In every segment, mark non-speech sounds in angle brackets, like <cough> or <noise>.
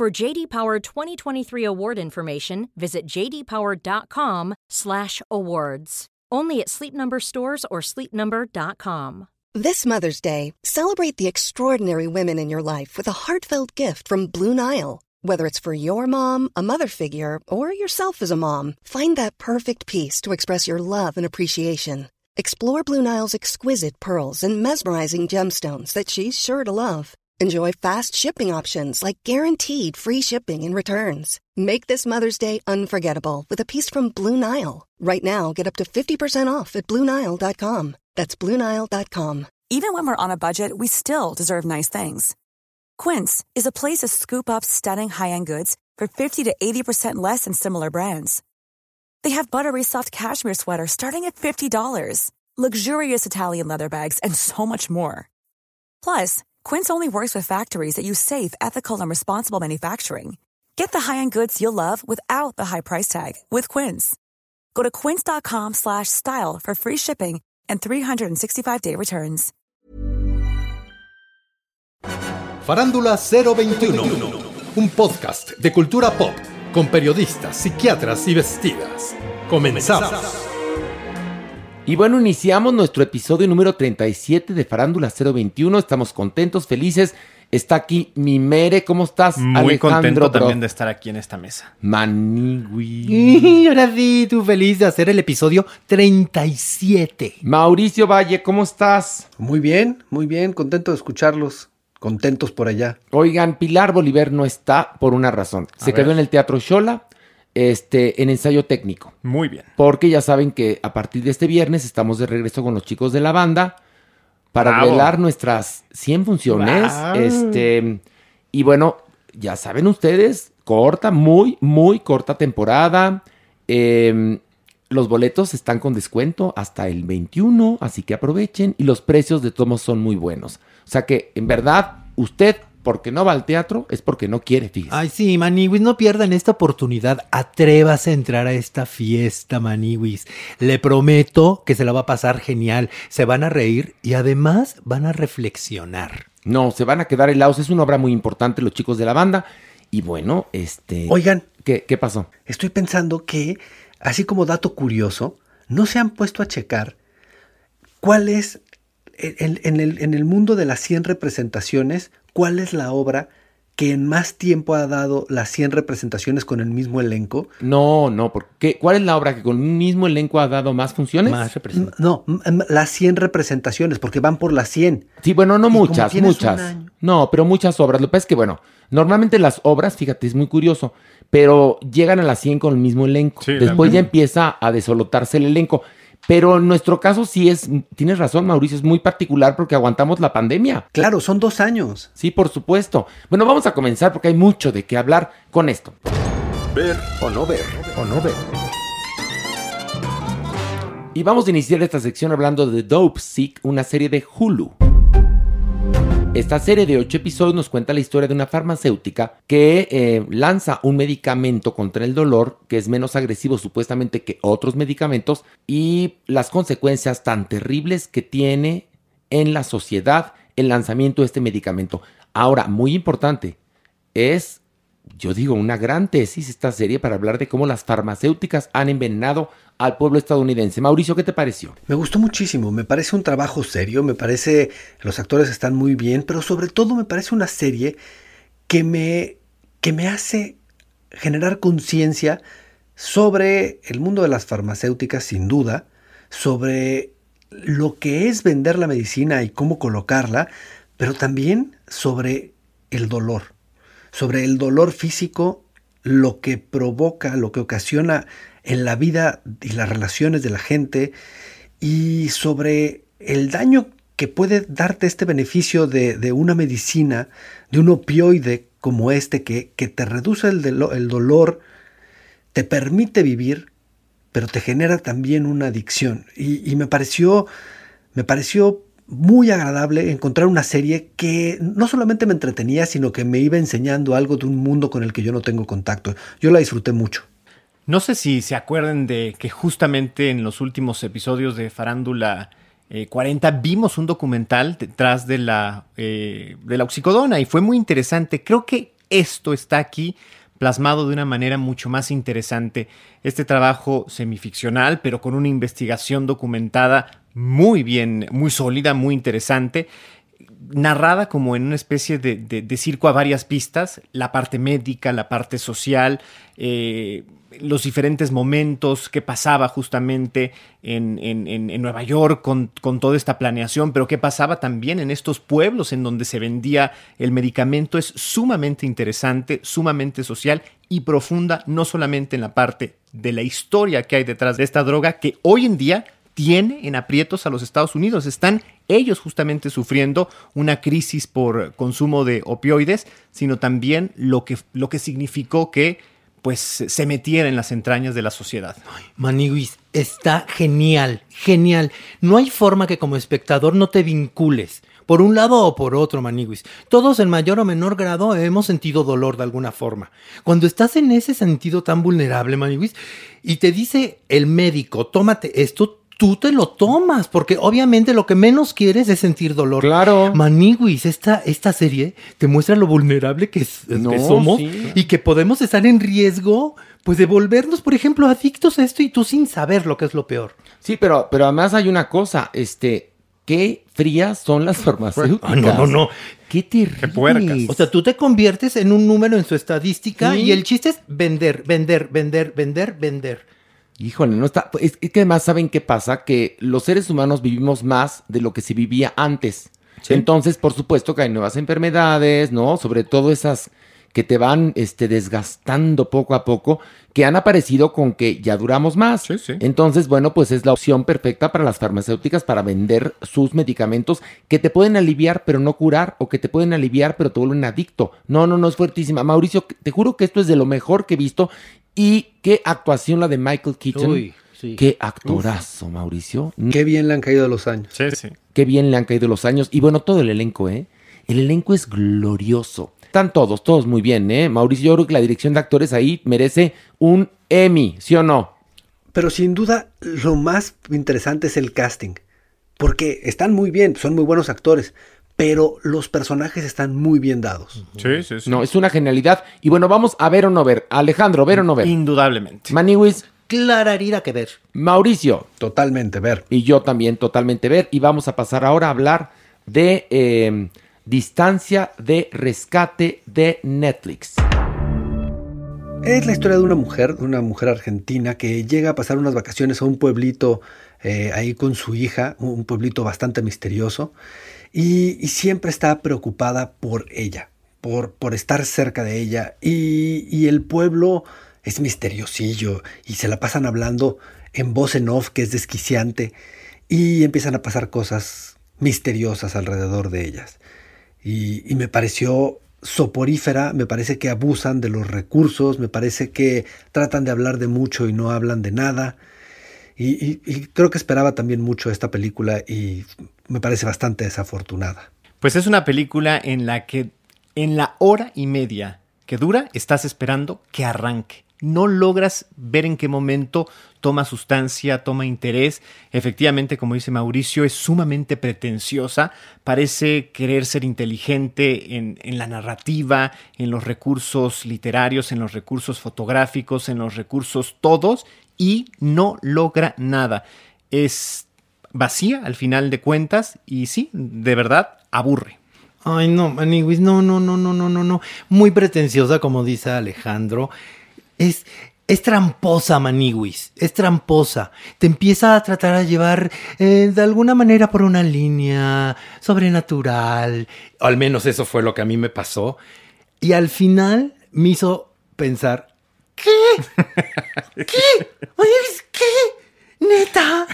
For JD Power 2023 award information, visit jdpower.com/awards. Only at Sleep Number stores or sleepnumber.com. This Mother's Day, celebrate the extraordinary women in your life with a heartfelt gift from Blue Nile. Whether it's for your mom, a mother figure, or yourself as a mom, find that perfect piece to express your love and appreciation. Explore Blue Nile's exquisite pearls and mesmerizing gemstones that she's sure to love. Enjoy fast shipping options like guaranteed free shipping and returns. Make this Mother's Day unforgettable with a piece from Blue Nile. Right now, get up to 50% off at BlueNile.com. That's BlueNile.com. Even when we're on a budget, we still deserve nice things. Quince is a place to scoop up stunning high end goods for 50 to 80% less than similar brands. They have buttery soft cashmere sweaters starting at $50, luxurious Italian leather bags, and so much more. Plus, Quince only works with factories that use safe, ethical, and responsible manufacturing. Get the high-end goods you'll love without the high price tag with Quince. Go to quince.com/style for free shipping and 365-day returns. Farándula 021, un podcast de cultura pop con periodistas, psiquiatras y vestidas. Comenzamos. Y bueno, iniciamos nuestro episodio número 37 de Farándula 021. Estamos contentos, felices. Está aquí mi Mere. ¿Cómo estás, Muy Alejandro contento Bro? también de estar aquí en esta mesa. Maniwi. Y ahora sí, tú feliz de hacer el episodio 37. Mauricio Valle, ¿cómo estás? Muy bien, muy bien, contento de escucharlos, contentos por allá. Oigan, Pilar Bolívar no está por una razón. Se A quedó ver. en el Teatro Xola, este, en ensayo técnico. Muy bien. Porque ya saben que a partir de este viernes estamos de regreso con los chicos de la banda para Bravo. velar nuestras 100 funciones. Este, y bueno, ya saben ustedes, corta, muy, muy corta temporada. Eh, los boletos están con descuento hasta el 21, así que aprovechen. Y los precios de tomos son muy buenos. O sea que, en verdad, usted, porque no va al teatro, es porque no quiere, fíjese. Ay, sí, Maniwis, no pierdan esta oportunidad. Atrévase a entrar a esta fiesta, Maniwis. Le prometo que se la va a pasar genial. Se van a reír y además van a reflexionar. No, se van a quedar helados. Es una obra muy importante, los chicos de la banda. Y bueno, este. Oigan, ¿Qué, qué pasó? estoy pensando que, así como dato curioso, no se han puesto a checar cuál es, en, en el, en el mundo de las 100 representaciones, cuál es la obra que en más tiempo ha dado las 100 representaciones con el mismo elenco. No, no, porque ¿cuál es la obra que con un mismo elenco ha dado más funciones? Más No, las 100 representaciones, porque van por las 100. Sí, bueno, no Y muchas, muchas. No, pero muchas obras. Lo que pasa es que, bueno, normalmente las obras, fíjate, es muy curioso, pero llegan a las 100 con el mismo elenco. Sí, Después ya empieza a desolotarse el elenco. Pero en nuestro caso sí es, tienes razón, Mauricio, es muy particular porque aguantamos la pandemia. Claro, son dos años. Sí, por supuesto. Bueno, vamos a comenzar porque hay mucho de qué hablar con esto. Ver o no ver. O no ver. Y vamos a iniciar esta sección hablando de Dope Sick, una serie de Hulu. Esta serie de ocho episodios nos cuenta la historia de una farmacéutica que eh, lanza un medicamento contra el dolor que es menos agresivo supuestamente que otros medicamentos y las consecuencias tan terribles que tiene en la sociedad el lanzamiento de este medicamento. Ahora, muy importante, es, yo digo, una gran tesis esta serie para hablar de cómo las farmacéuticas han envenenado al pueblo estadounidense. Mauricio, ¿qué te pareció? Me gustó muchísimo, me parece un trabajo serio, me parece los actores están muy bien, pero sobre todo me parece una serie que me que me hace generar conciencia sobre el mundo de las farmacéuticas sin duda, sobre lo que es vender la medicina y cómo colocarla, pero también sobre el dolor, sobre el dolor físico, lo que provoca, lo que ocasiona en la vida y las relaciones de la gente y sobre el daño que puede darte este beneficio de, de una medicina, de un opioide como este que, que te reduce el, dolor, te permite vivir, pero te genera también una adicción. Y, y, me pareció, me pareció muy agradable encontrar una serie que no solamente me entretenía, sino que me iba enseñando algo de un mundo con el que yo no tengo contacto. Yo la disfruté mucho. No sé si se acuerdan de que justamente en los últimos episodios de Farándula 40 eh, vimos un documental detrás de la, eh, de la oxicodona y fue muy interesante. Creo que esto está aquí plasmado de una manera mucho más interesante. Este trabajo semificcional, pero con una investigación documentada muy bien, muy sólida, muy interesante, narrada como en una especie de, circo a varias pistas, la parte médica, la parte social, eh, los diferentes momentos que pasaba justamente en, en, Nueva York con, con, toda esta planeación, pero qué pasaba también en estos pueblos en donde se vendía el medicamento es sumamente interesante, sumamente social y profunda, no solamente en la parte de la historia que hay detrás de esta droga, que hoy en día tiene en aprietos a los Estados Unidos. Están ellos justamente sufriendo una crisis por consumo de opioides, sino también lo que, lo que significó que pues se metiera en las entrañas de la sociedad. Maniguis, está genial, genial. No hay forma que como espectador no te vincules por un lado o por otro, Maniguis. Todos en mayor o menor grado hemos sentido dolor de alguna forma. Cuando estás en ese sentido tan vulnerable, Maniguis, y te dice el médico, tómate esto, tú te lo tomas, porque obviamente lo que menos quieres es sentir dolor. Claro. Maniguis, esta, esta serie te muestra lo vulnerable que, somos y que podemos estar en riesgo, pues de volvernos, por ejemplo, adictos a esto y tú sin saber lo que es lo peor. Sí, pero, pero además hay una cosa, este, qué frías son las farmacéuticas. no, no, no. Qué terrible. O sea, tú te conviertes en un número en su estadística y el chiste es vender, vender, vender, vender, vender. Híjole, no está. Es, que además saben qué pasa, que los seres humanos vivimos más de lo que se vivía antes. Entonces, por supuesto que hay nuevas enfermedades, ¿no? Sobre todo esas que te van este, desgastando poco a poco, que han aparecido con que ya duramos más. Sí, sí. Entonces, bueno, pues es la opción perfecta para las farmacéuticas para vender sus medicamentos que te pueden aliviar pero no curar o que te pueden aliviar pero te vuelven adicto. No, no, no es fuertísima. Mauricio, te juro que esto es de lo mejor que he visto y qué actuación la de Michael Keaton. Qué actorazo, Mauricio. Qué bien le han caído los años. Sí, sí. Qué bien le han caído los años. Y bueno, todo el elenco, ¿eh? El elenco es glorioso. Están todos, todos muy bien, ¿eh? Mauricio, yo creo que la dirección de actores ahí merece un Emmy, ¿sí o no? Pero sin duda, lo más interesante es el casting. Porque están muy bien, son muy buenos actores pero los personajes están muy bien dados. Sí, sí, sí. No, es una genialidad. Y bueno, vamos a ver o no ver. Alejandro, ¿ver o no ver? Indudablemente. Maniwis. Clararira que ver. Mauricio. Totalmente ver. Y yo también totalmente ver. Y vamos a pasar ahora a hablar de em, Distancia de Rescate de Netflix. Es la historia de una mujer, de una mujer argentina que llega a pasar unas vacaciones a un pueblito eh, ahí con su hija, un pueblito bastante misterioso y, siempre está preocupada por ella, por, estar cerca de ella. Y, el pueblo es misteriosillo y se la pasan hablando en voz en off que es desquiciante y empiezan a pasar cosas misteriosas alrededor de ellas. Y, me pareció soporífera, me parece que abusan de los recursos, me parece que tratan de hablar de mucho y no hablan de nada. Y, creo que esperaba también mucho esta película y me parece bastante desafortunada. Pues es una película en la que en la hora y media que dura estás esperando que arranque. No logras ver en qué momento toma sustancia, toma interés. Efectivamente, como dice Mauricio, es sumamente pretenciosa, parece querer ser inteligente en, en, la narrativa, en los recursos literarios, en los recursos fotográficos, en los recursos todos, y no logra nada. Es vacía al final de cuentas y sí, de verdad, aburre. Ay, no, Maniwis, no, no, no, no, no, no, no. Muy pretenciosa, como dice Alejandro. Es, es tramposa, Maniwis, es tramposa. Te empieza a tratar de llevar eh, de alguna manera por una línea sobrenatural. Al menos eso fue lo que a mí me pasó. Y al final me hizo pensar, ¿Qué? ¿Qué? Oye, ¿qué? ¿Neta?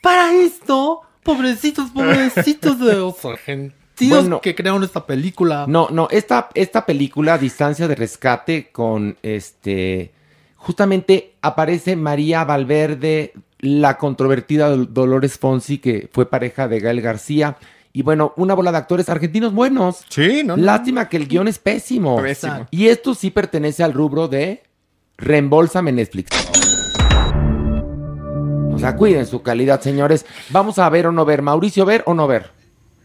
¿Para esto? Pobrecitos, pobrecitos de los argentinos. Bueno. que crearon esta película. No, no, esta, esta película, Distancia de Rescate, con este. Justamente aparece María Valverde, la controvertida Dol- Dolores Fonsi, que fue pareja de Gael García. Y bueno, una bola de actores argentinos buenos. Sí, no, no. Lástima que el guion es pésimo. Pésimo. Y esto sí pertenece al rubro de reembolsame Netflix. O sea, cuiden su calidad, señores. Vamos a ver o no ver. Mauricio, ver o no ver.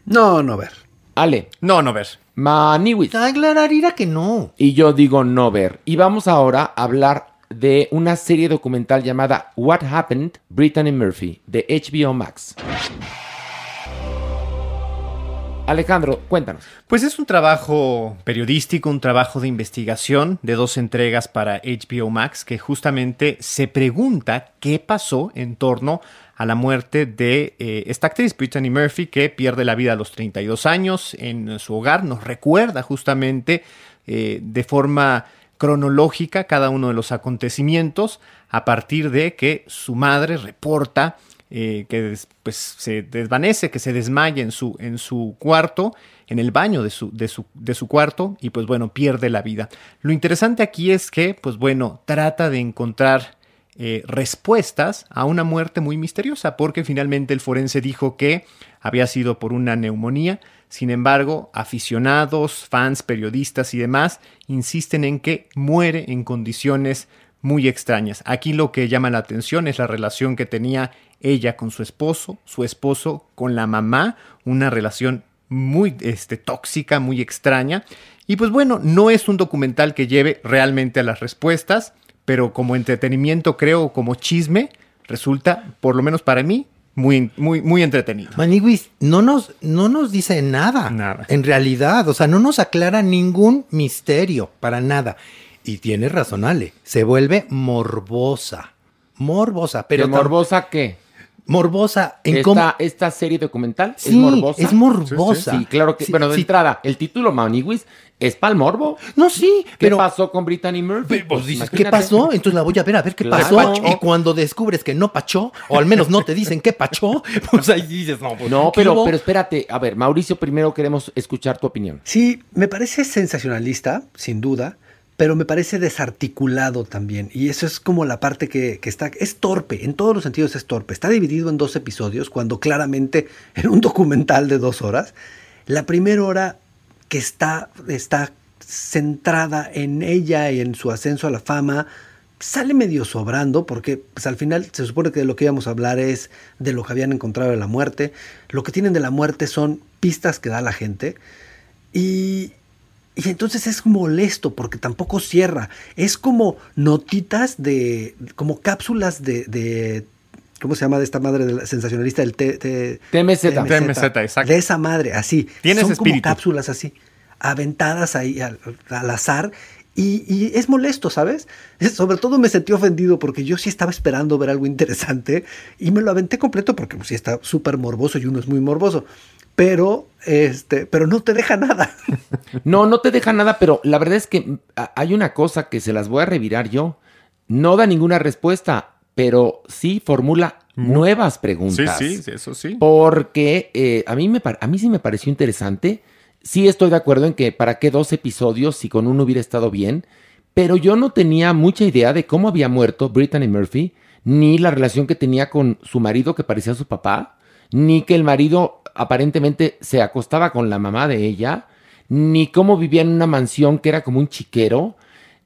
No, no ver. Ale, No, no ver. Maniwis. Ah, Clararira que no. Y yo digo no ver. Y vamos ahora a hablar de una serie documental llamada What Happened, Brittany Murphy, de HBO Max. Alejandro, cuéntanos. Pues es un trabajo periodístico, un trabajo de investigación de dos entregas para HBO Max que justamente se pregunta qué pasó en torno a la muerte de eh, esta actriz, Brittany Murphy, que pierde la vida a los 32 años en su hogar. Nos recuerda justamente eh, de forma cronológica cada uno de los acontecimientos a partir de que su madre reporta eh, que pues, se desvanece, que se desmaya en su, en su cuarto, en el baño de su, de, su, de su cuarto y pues bueno, pierde la vida. Lo interesante aquí es que pues bueno, trata de encontrar eh, respuestas a una muerte muy misteriosa, porque finalmente el forense dijo que había sido por una neumonía. Sin embargo, aficionados, fans, periodistas y demás insisten en que muere en condiciones muy extrañas. Aquí lo que llama la atención es la relación que tenía ella con su esposo, su esposo con la mamá, una relación muy este, tóxica, muy extraña. Y pues bueno, no es un documental que lleve realmente a las respuestas, pero como entretenimiento creo, como chisme, resulta, por lo menos para mí, muy, muy, muy entretenido. Maniguis no nos, no nos dice nada. Nada. En realidad, o sea, no nos aclara ningún misterio, para nada. Y tiene razón, Ale. Se vuelve morbosa. Morbosa, pero ¿Pero morbosa qué? Morbosa en cómo. Esta, esta serie documental Sí, es morbosa. es morbosa. Sí, claro que. Sí, bueno, de sí. entrada, el título Maniwis es pa'l morbo. No, sí, ¿Qué pero. pasó con Brittany Murphy? Pues dices, ¿qué pasó? Entonces la voy a ver a ver qué Claro. pasó. Y cuando descubres que no pachó, o al menos no te dicen qué pachó, <laughs> pues ahí dices, no, pues, No, ¿qué pero, hubo? pero espérate. A ver, Mauricio, primero queremos escuchar tu opinión. Sí, me parece sensacionalista, sin duda, pero me parece desarticulado también. Y eso es como la parte que, que está... Es torpe, en todos los sentidos es torpe. Está dividido en dos episodios, cuando claramente <laughs> en un documental de dos horas, la primera hora que está, está centrada en ella y en su ascenso a la fama, sale medio sobrando porque pues, al final se supone que de lo que íbamos a hablar es de lo que habían encontrado de la muerte. Lo que tienen de la muerte son pistas que da la gente. Y, y entonces es molesto porque tampoco cierra. Es como notitas de, como cápsulas de, de ¿cómo se llama de esta madre de la sensacionalista del T, T- TMZ. TMZ, exacto. De esa madre, así. Tienes Son espíritu. como cápsulas así, aventadas ahí al, al azar. Y, y es molesto, ¿sabes? Es- <laughs> sobre todo me sentí ofendido porque yo sí estaba esperando ver algo interesante y me lo aventé completo porque pues, sí está súper morboso y uno es muy morboso. Pero, este, pero no te deja nada. <laughs> No, no te deja nada, pero la verdad es que mm, hay una cosa que se las voy a revirar yo. No da ninguna respuesta, pero sí formula nuevas Sí, preguntas. sí, eso sí. Porque eh, a, mí me, a mí sí me pareció interesante. Sí estoy de acuerdo en que para qué dos episodios si con uno hubiera estado bien, pero yo no tenía mucha idea de cómo había muerto Brittany Murphy, ni la relación que tenía con su marido que parecía su papá, ni que el marido aparentemente se acostaba con la mamá de ella, ni cómo vivía en una mansión que era como un chiquero,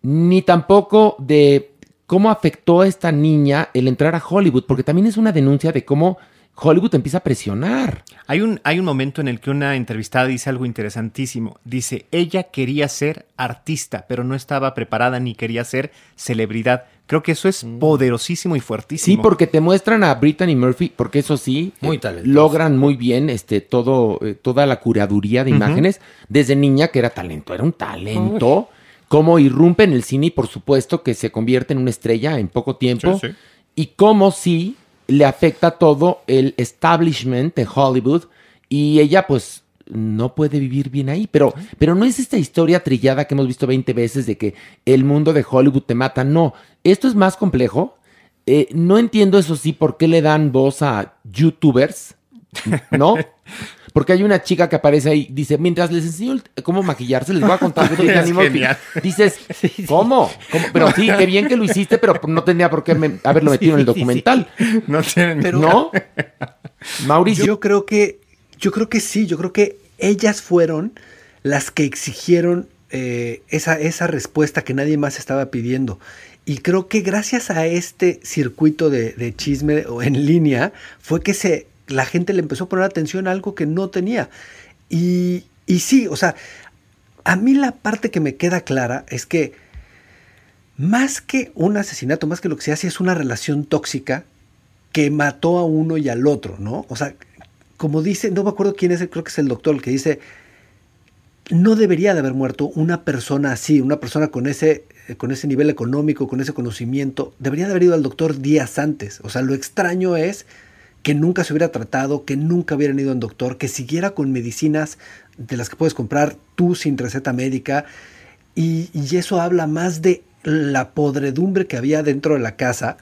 ni tampoco de cómo afectó a esta niña el entrar a Hollywood, porque también es una denuncia de cómo Hollywood empieza a presionar. Hay un, hay un momento en el que una entrevistada dice algo interesantísimo. Dice, ella quería ser artista, pero no estaba preparada ni quería ser celebridad. Creo que eso es poderosísimo y Sí, fuertísimo. porque te muestran a Brittany Murphy, porque eso sí, Muy eh, logran muy bien este, todo, eh, toda la curaduría de imágenes. Desde niña, que era talento, era un talento. Cómo irrumpe en el cine y por supuesto que se convierte en una estrella en poco tiempo. Sí, sí. Y cómo sí le afecta todo el establishment de Hollywood y ella pues no puede vivir bien ahí. Pero, pero no es esta historia trillada que hemos visto 20 veces de que el mundo de Hollywood te mata. No, esto es más complejo. Eh, no entiendo eso sí por qué le dan voz a youtubers, ¿no? <laughs> Porque hay una chica que aparece ahí, dice, mientras les enseño cómo maquillarse, les voy a contar de <laughs> Es Annie Murphy. genial. Dices, <laughs> ¿cómo? ¿Cómo? Pero sí, qué bien que lo hiciste, pero no tendría por qué me- haberlo <laughs> metido en el Sí, sí, sí. documental. No tienen Pero- ¿No? Mauricio. Yo creo que, yo creo que sí, yo creo que ellas fueron las que exigieron eh, esa, esa respuesta que nadie más estaba pidiendo. Y creo que gracias a este circuito de, de chisme o en línea fue que se, la gente le empezó a poner atención a algo que no tenía. Y, y sí, o sea, a mí la parte que me queda clara es que más que un asesinato, más que lo que se hace es una relación tóxica que mató a uno y al otro, ¿no? O sea, como dice, no me acuerdo quién es, creo que es el doctor el que dice, no debería de haber muerto una persona así, una persona con ese, eh, con ese nivel económico, con ese conocimiento, debería de haber ido al doctor días antes. O sea, lo extraño es que nunca se hubiera tratado, que nunca hubieran ido al doctor, que siguiera con medicinas de las que puedes comprar tú sin receta médica. Y, y eso habla más de la podredumbre que había dentro de la casa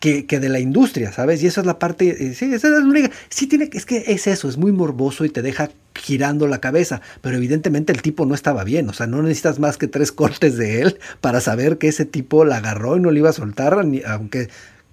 que, que de la industria, ¿sabes? Y esa es la parte, eh, sí, esa es la única, sí tiene, es que es eso, es muy morboso y te deja girando la cabeza, pero evidentemente el tipo no estaba bien, o sea, no necesitas más que tres <laughs> cortes de él para saber que ese tipo la agarró y no le iba a soltar, ni, aunque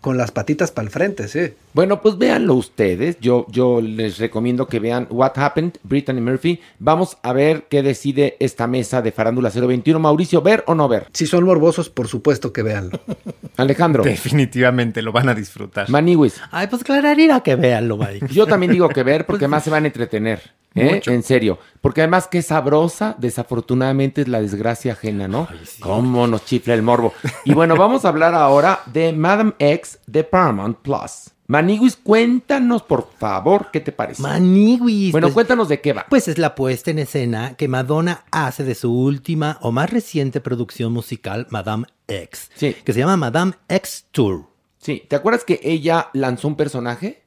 con las patitas para el frente, sí. Bueno, pues véanlo ustedes. Yo, yo les recomiendo que vean What Happened, Brittany Murphy. Vamos a ver qué decide esta mesa de Farándula 021. Mauricio, ¿ver o no ver? Si son morbosos, por supuesto que véanlo. <laughs> Alejandro, Definitivamente lo van a disfrutar. Maniwis. Ay, pues clararira que veanlo, Mike. Yo también digo que ver porque más se van a entretener. ¿eh? En serio. Porque además qué sabrosa, desafortunadamente es la desgracia ajena, ¿no? Cómo nos chifla el morbo. Y bueno, vamos a hablar ahora de Madame X de Paramount Plus. Maniguis, cuéntanos por favor qué te parece. Maniwis. bueno, pues- cuéntanos de qué va. Pues es la puesta en escena que Madonna hace de su última o más reciente producción musical, Madame X, Sí. que se llama Madame X Tour. Sí, ¿te acuerdas que ella lanzó un personaje?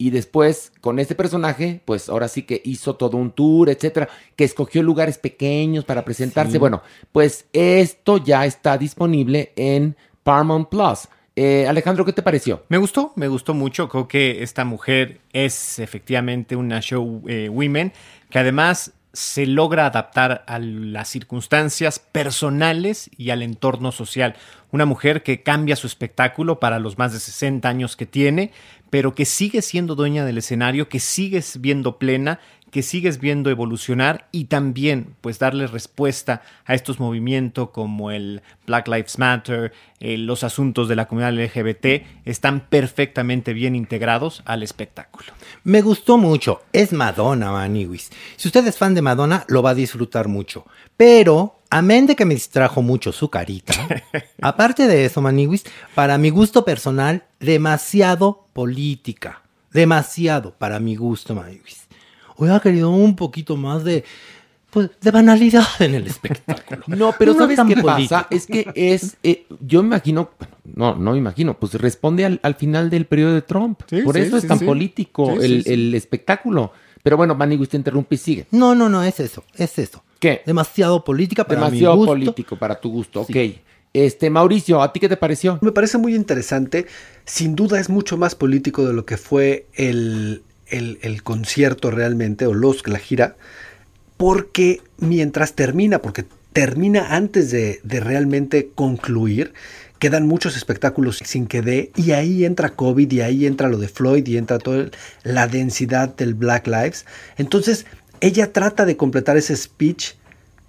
Y después, con este personaje, pues ahora sí que hizo todo un tour, etcétera, que escogió lugares pequeños para presentarse. Sí. Bueno, pues esto ya está disponible en Paramount Plus. Eh, Alejandro, ¿qué te pareció? Me gustó, me gustó mucho. Creo que esta mujer es efectivamente una show eh, women que además se logra adaptar a las circunstancias personales y al entorno social. Una mujer que cambia su espectáculo para los más de 60 años que tiene, pero que sigue siendo dueña del escenario, que sigues viendo plena, que sigues viendo evolucionar y también pues darle respuesta a estos movimientos como el Black Lives Matter, eh, los asuntos de la comunidad LGBT están perfectamente bien integrados al espectáculo. Me gustó mucho. Es Madonna, Maniwis. Si usted es fan de Madonna, lo va a disfrutar mucho. Pero, amén de que me distrajo mucho su carita, <laughs> aparte de eso, Maniwis, para mi gusto personal, demasiado política. Demasiado para mi gusto, Maniwis. Hubiera querido un poquito más de, pues, de banalidad en el espectáculo. No, pero No ¿sabes qué político. pasa? Es que es, eh, yo me imagino, bueno, no, no me imagino, pues responde al, al final del periodo de Trump. Sí, Por sí, eso es tan sí. político el, sí. el espectáculo. Pero bueno, Maniguis te interrumpe y sigue. No, no, no, es eso, es eso. ¿Qué? Demasiado política para Demasiado mi gusto. político para tu gusto, ok. Este, Mauricio, ¿a ti qué te pareció? Me parece muy interesante. Sin duda es mucho más político de lo que fue el, el- concierto realmente, o los, la gira, porque mientras termina, porque termina antes de, de realmente concluir, quedan muchos espectáculos sin que dé, y ahí entra COVID, y ahí entra lo de Floyd, y entra toda la densidad del Black Lives. Entonces, ella trata de completar ese speech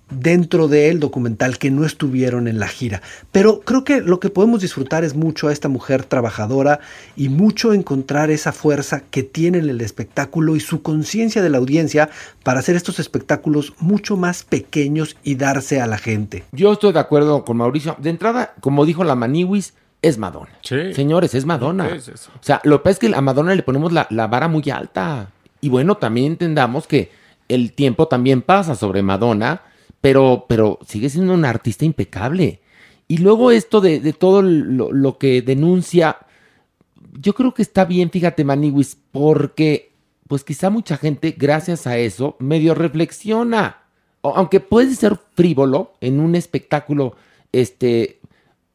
dentro del documental que no estuvieron en la gira. Pero creo que lo que podemos disfrutar es mucho a esta mujer trabajadora y mucho encontrar esa fuerza que tiene en el espectáculo y su conciencia de la audiencia para hacer estos espectáculos mucho más pequeños y darse a la gente. Yo estoy de acuerdo con Mauricio. De entrada, como dijo la Maniwis, es Madonna. Sí. Señores, es Madonna. ¿Qué es eso? O sea, lo que pasa es que a Madonna le ponemos la, la vara muy alta. Y bueno, también entendamos que el tiempo también pasa sobre Madonna, pero, pero sigue siendo una artista impecable. Y luego esto de, de todo lo, lo que denuncia, yo creo que está bien, fíjate, Maniwis, porque pues quizá mucha gente, gracias a eso, medio reflexiona. O- aunque puede ser frívolo en un espectáculo, este,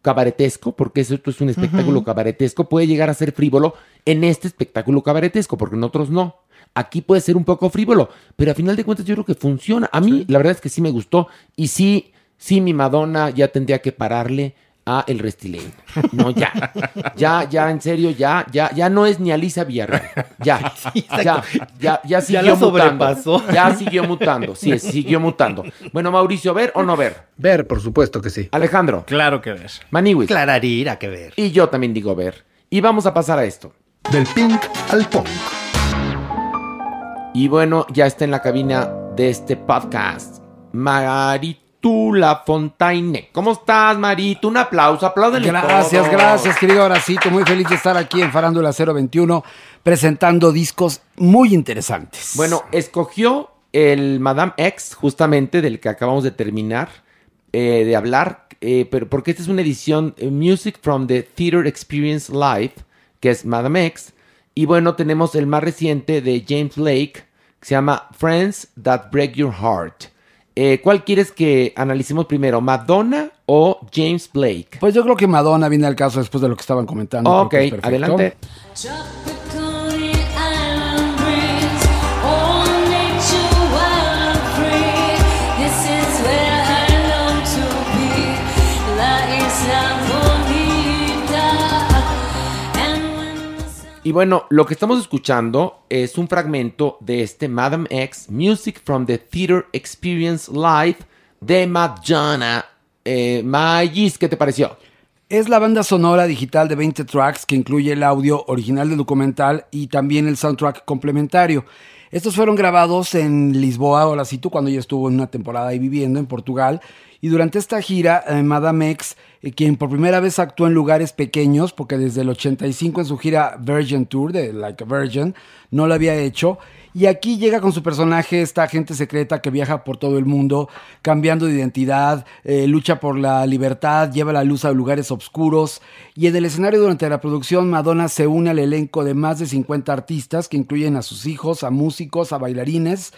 cabaretesco, porque eso esto es un espectáculo cabaretesco, puede llegar a ser frívolo en este espectáculo cabaretesco, porque en otros no. Aquí puede ser un poco frívolo, pero a final de cuentas yo creo que funciona. A mí la verdad es que sí me gustó y sí, sí mi Madonna ya tendría que pararle a el Restilane. No, ya. <laughs> Ya, ya, en serio, ya, ya, ya no es ni Alisa Villarreal. Ya, <laughs> ya, ya, ya siguió la mutando. sobrepasó. Ya siguió mutando. Sí, siguió mutando. Bueno, Mauricio, ¿ver o no ver? Ver, por supuesto que sí. Alejandro, Claro que ves. Maniwis. Clararira que ver. Y yo también digo ver. Y vamos a pasar a esto. Del pink al punk. Y bueno, ya está en la cabina de este podcast. Maritula Fontaine. ¿Cómo estás, Marito? Un aplauso, apláudele Gracias, todo. gracias, querido Horacito. Muy feliz de estar aquí en Farándula 021 presentando discos muy interesantes. Bueno, escogió el Madame X, justamente del que acabamos de terminar eh, de hablar, eh, pero porque esta es una edición eh, Music from the Theater Experience Live, que es Madame X. Y bueno, tenemos el más reciente de James Blake, que se llama Friends That Break Your Heart. Eh, ¿Cuál quieres que analicemos primero, Madonna o James Blake? Pues yo creo que Madonna viene al caso después de lo que estaban comentando. ok, adelante. Y bueno, lo que estamos escuchando es un fragmento de este Madame X Music from the Theater Experience Live de Madonna. Eh, Magis, ¿qué te pareció? Es la banda sonora digital de 20 tracks que incluye el audio original del documental y también el soundtrack complementario. Estos fueron grabados en Lisboa, Horacito, cuando ella estuvo en una temporada ahí viviendo en Portugal. Y durante esta gira, eh, Madame X, eh, quien por primera vez actuó en lugares pequeños, porque desde el 85 en su gira Virgin Tour, de Like a Virgin, no lo había hecho. Y aquí llega con su personaje, esta agente secreta que viaja por todo el mundo, cambiando de identidad, eh, lucha por la libertad, lleva la luz a lugares oscuros. Y en el escenario durante la producción, Madonna se une al elenco de más de 50 artistas que incluyen a sus hijos, a músicos, a bailarines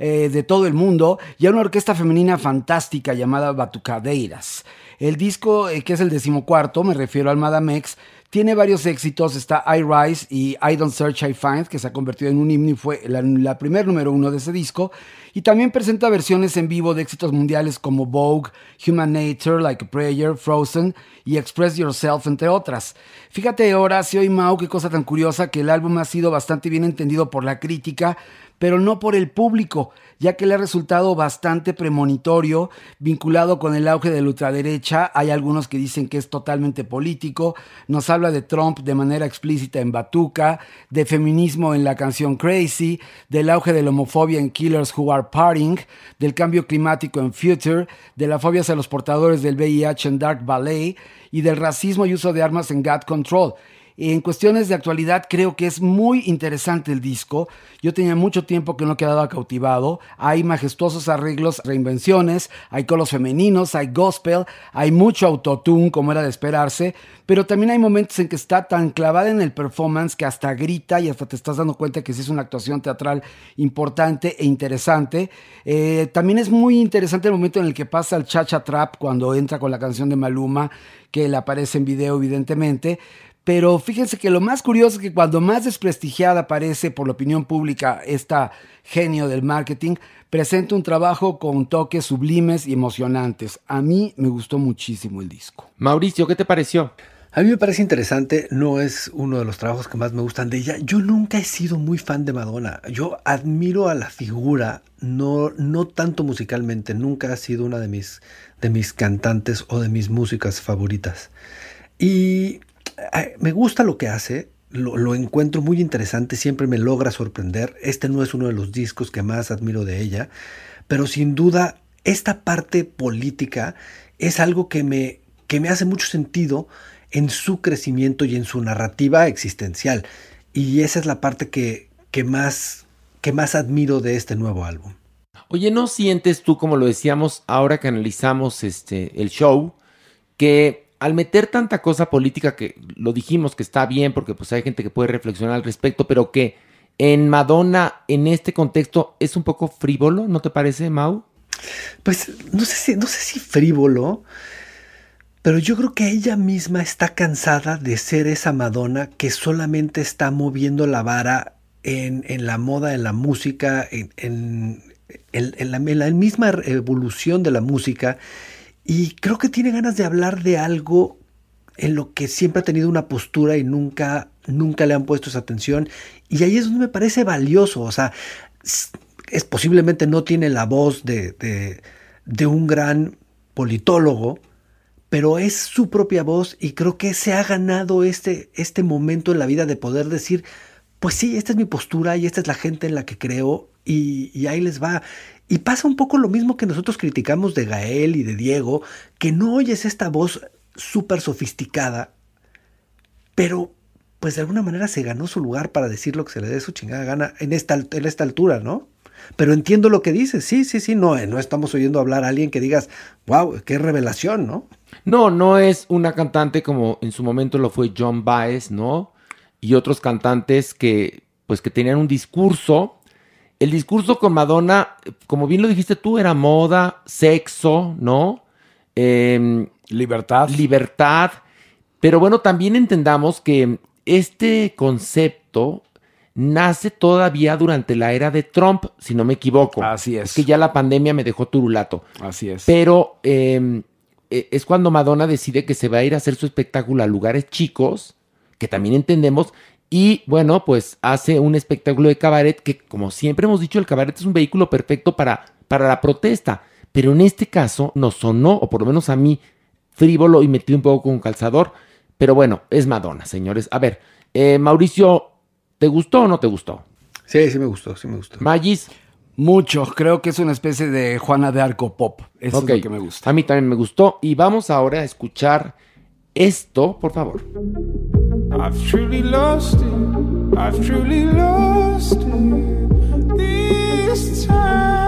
eh, de todo el mundo y a una orquesta femenina fantástica llamada Batucadeiras. El disco, eh, que es el decimocuarto, me refiero al Madame X, tiene varios éxitos. Está I Rise y I Don't Search, I Find, que se ha convertido en un himno y fue la, la primer número uno de ese disco. Y también presenta versiones en vivo de éxitos mundiales como Vogue, Human Nature, Like a Prayer, Frozen y Express Yourself, entre otras. Fíjate, Horacio y Mau, qué cosa tan curiosa que el álbum ha sido bastante bien entendido por la crítica, pero no por el público, ya que le ha resultado bastante premonitorio, vinculado con el auge de la ultraderecha. Hay algunos que dicen que es totalmente político. Nos habla de Trump de manera explícita en Batuca, de feminismo en la canción Crazy, del auge de la homofobia en Killers Who Are Parting, del cambio climático en Future, de la fobia hacia los portadores del VIH en Dark Ballet y del racismo y uso de armas en God Control. En cuestiones de actualidad creo que es muy interesante el disco. Yo tenía mucho tiempo que no quedaba cautivado. Hay majestuosos arreglos, reinvenciones, hay colos femeninos, hay gospel, hay mucho autotune como era de esperarse, pero también hay momentos en que está tan clavada en el performance que hasta grita y hasta te estás dando cuenta que sí es una actuación teatral importante e interesante. Eh, también es muy interesante el momento en el que pasa el cha-cha trap cuando entra con la canción de Maluma, que le aparece en video evidentemente. Pero fíjense que lo más curioso es que cuando más desprestigiada aparece por la opinión pública esta genio del marketing, presenta un trabajo con toques sublimes y emocionantes. A mí me gustó muchísimo el disco. Mauricio, ¿qué te pareció? A mí me parece interesante, no es uno de los trabajos que más me gustan de ella. Yo nunca he sido muy fan de Madonna. Yo admiro a la figura, no, no tanto musicalmente, nunca ha sido una de mis, de mis cantantes o de mis músicas favoritas. Y me gusta lo que hace, lo, encuentro muy interesante, siempre me logra sorprender. Este no es uno de los discos que más admiro de ella, pero sin duda esta parte política es algo que me, que me hace mucho sentido en su crecimiento y en su narrativa existencial. Y esa es la parte que, que, más, que más admiro de este nuevo álbum. Oye, ¿no sientes tú, como lo decíamos ahora que analizamos este, el show, que al meter tanta cosa política que lo dijimos que está bien porque pues hay gente que puede reflexionar al respecto, pero que en Madonna en este contexto es un poco frívolo, ¿no te parece, Mau? Pues no sé si, no sé si frívolo, Pero yo creo que ella misma está cansada de ser esa Madonna que solamente está moviendo la vara en, en la moda, en la música, en, en- la misma evolución de la música. Y creo que tiene ganas de hablar de algo en lo que siempre ha tenido una postura y nunca, nunca le han puesto esa atención. Y ahí es donde me parece valioso. O sea, es posiblemente no tiene la voz de, de- de un gran politólogo, pero es su propia voz y creo que se ha ganado este, este momento en la vida de poder decir, pues sí, esta es mi postura y esta es la gente en la que creo y, y ahí les va. Y pasa un poco lo mismo que nosotros criticamos de Gael y de Diego, que no oyes esta voz súper sofisticada, pero pues de alguna manera se ganó su lugar para decir lo que se le dé su chingada gana en esta, en esta altura, ¿no? Pero entiendo lo que dices, sí, sí, sí, no, eh, no estamos oyendo hablar a alguien que digas, wow, qué revelación, ¿no? No, no es una cantante como en su momento lo fue John Baez, ¿no? Y otros cantantes que, pues, que tenían un discurso. El discurso con Madonna, como bien lo dijiste tú, era moda, sexo, ¿no? Em, libertad. Libertad. Pero bueno, también entendamos que este concepto nace todavía durante la era de Trump, si no me equivoco. Así es. Es que ya la pandemia me dejó turulato. Así es. Pero eh, eh, es cuando Madonna decide que se va a ir a hacer su espectáculo a lugares chicos, que también entendemos, y bueno, pues hace un espectáculo de cabaret que, como siempre hemos dicho, el cabaret es un vehículo perfecto para, para la protesta, pero en este caso nos sonó, o por lo menos a mí, frívolo y metido un poco con calzador, pero bueno, es Madonna, señores. A ver, eh, Mauricio, ¿te gustó o no te gustó? Sí, sí me gustó, sí me gustó. Magis. Mucho, creo que es una especie de Juana de Arco pop. Eso es lo que me gusta. A mí también me gustó. Y vamos ahora a escuchar esto, por favor. I've truly lost it. I've truly lost it. This time.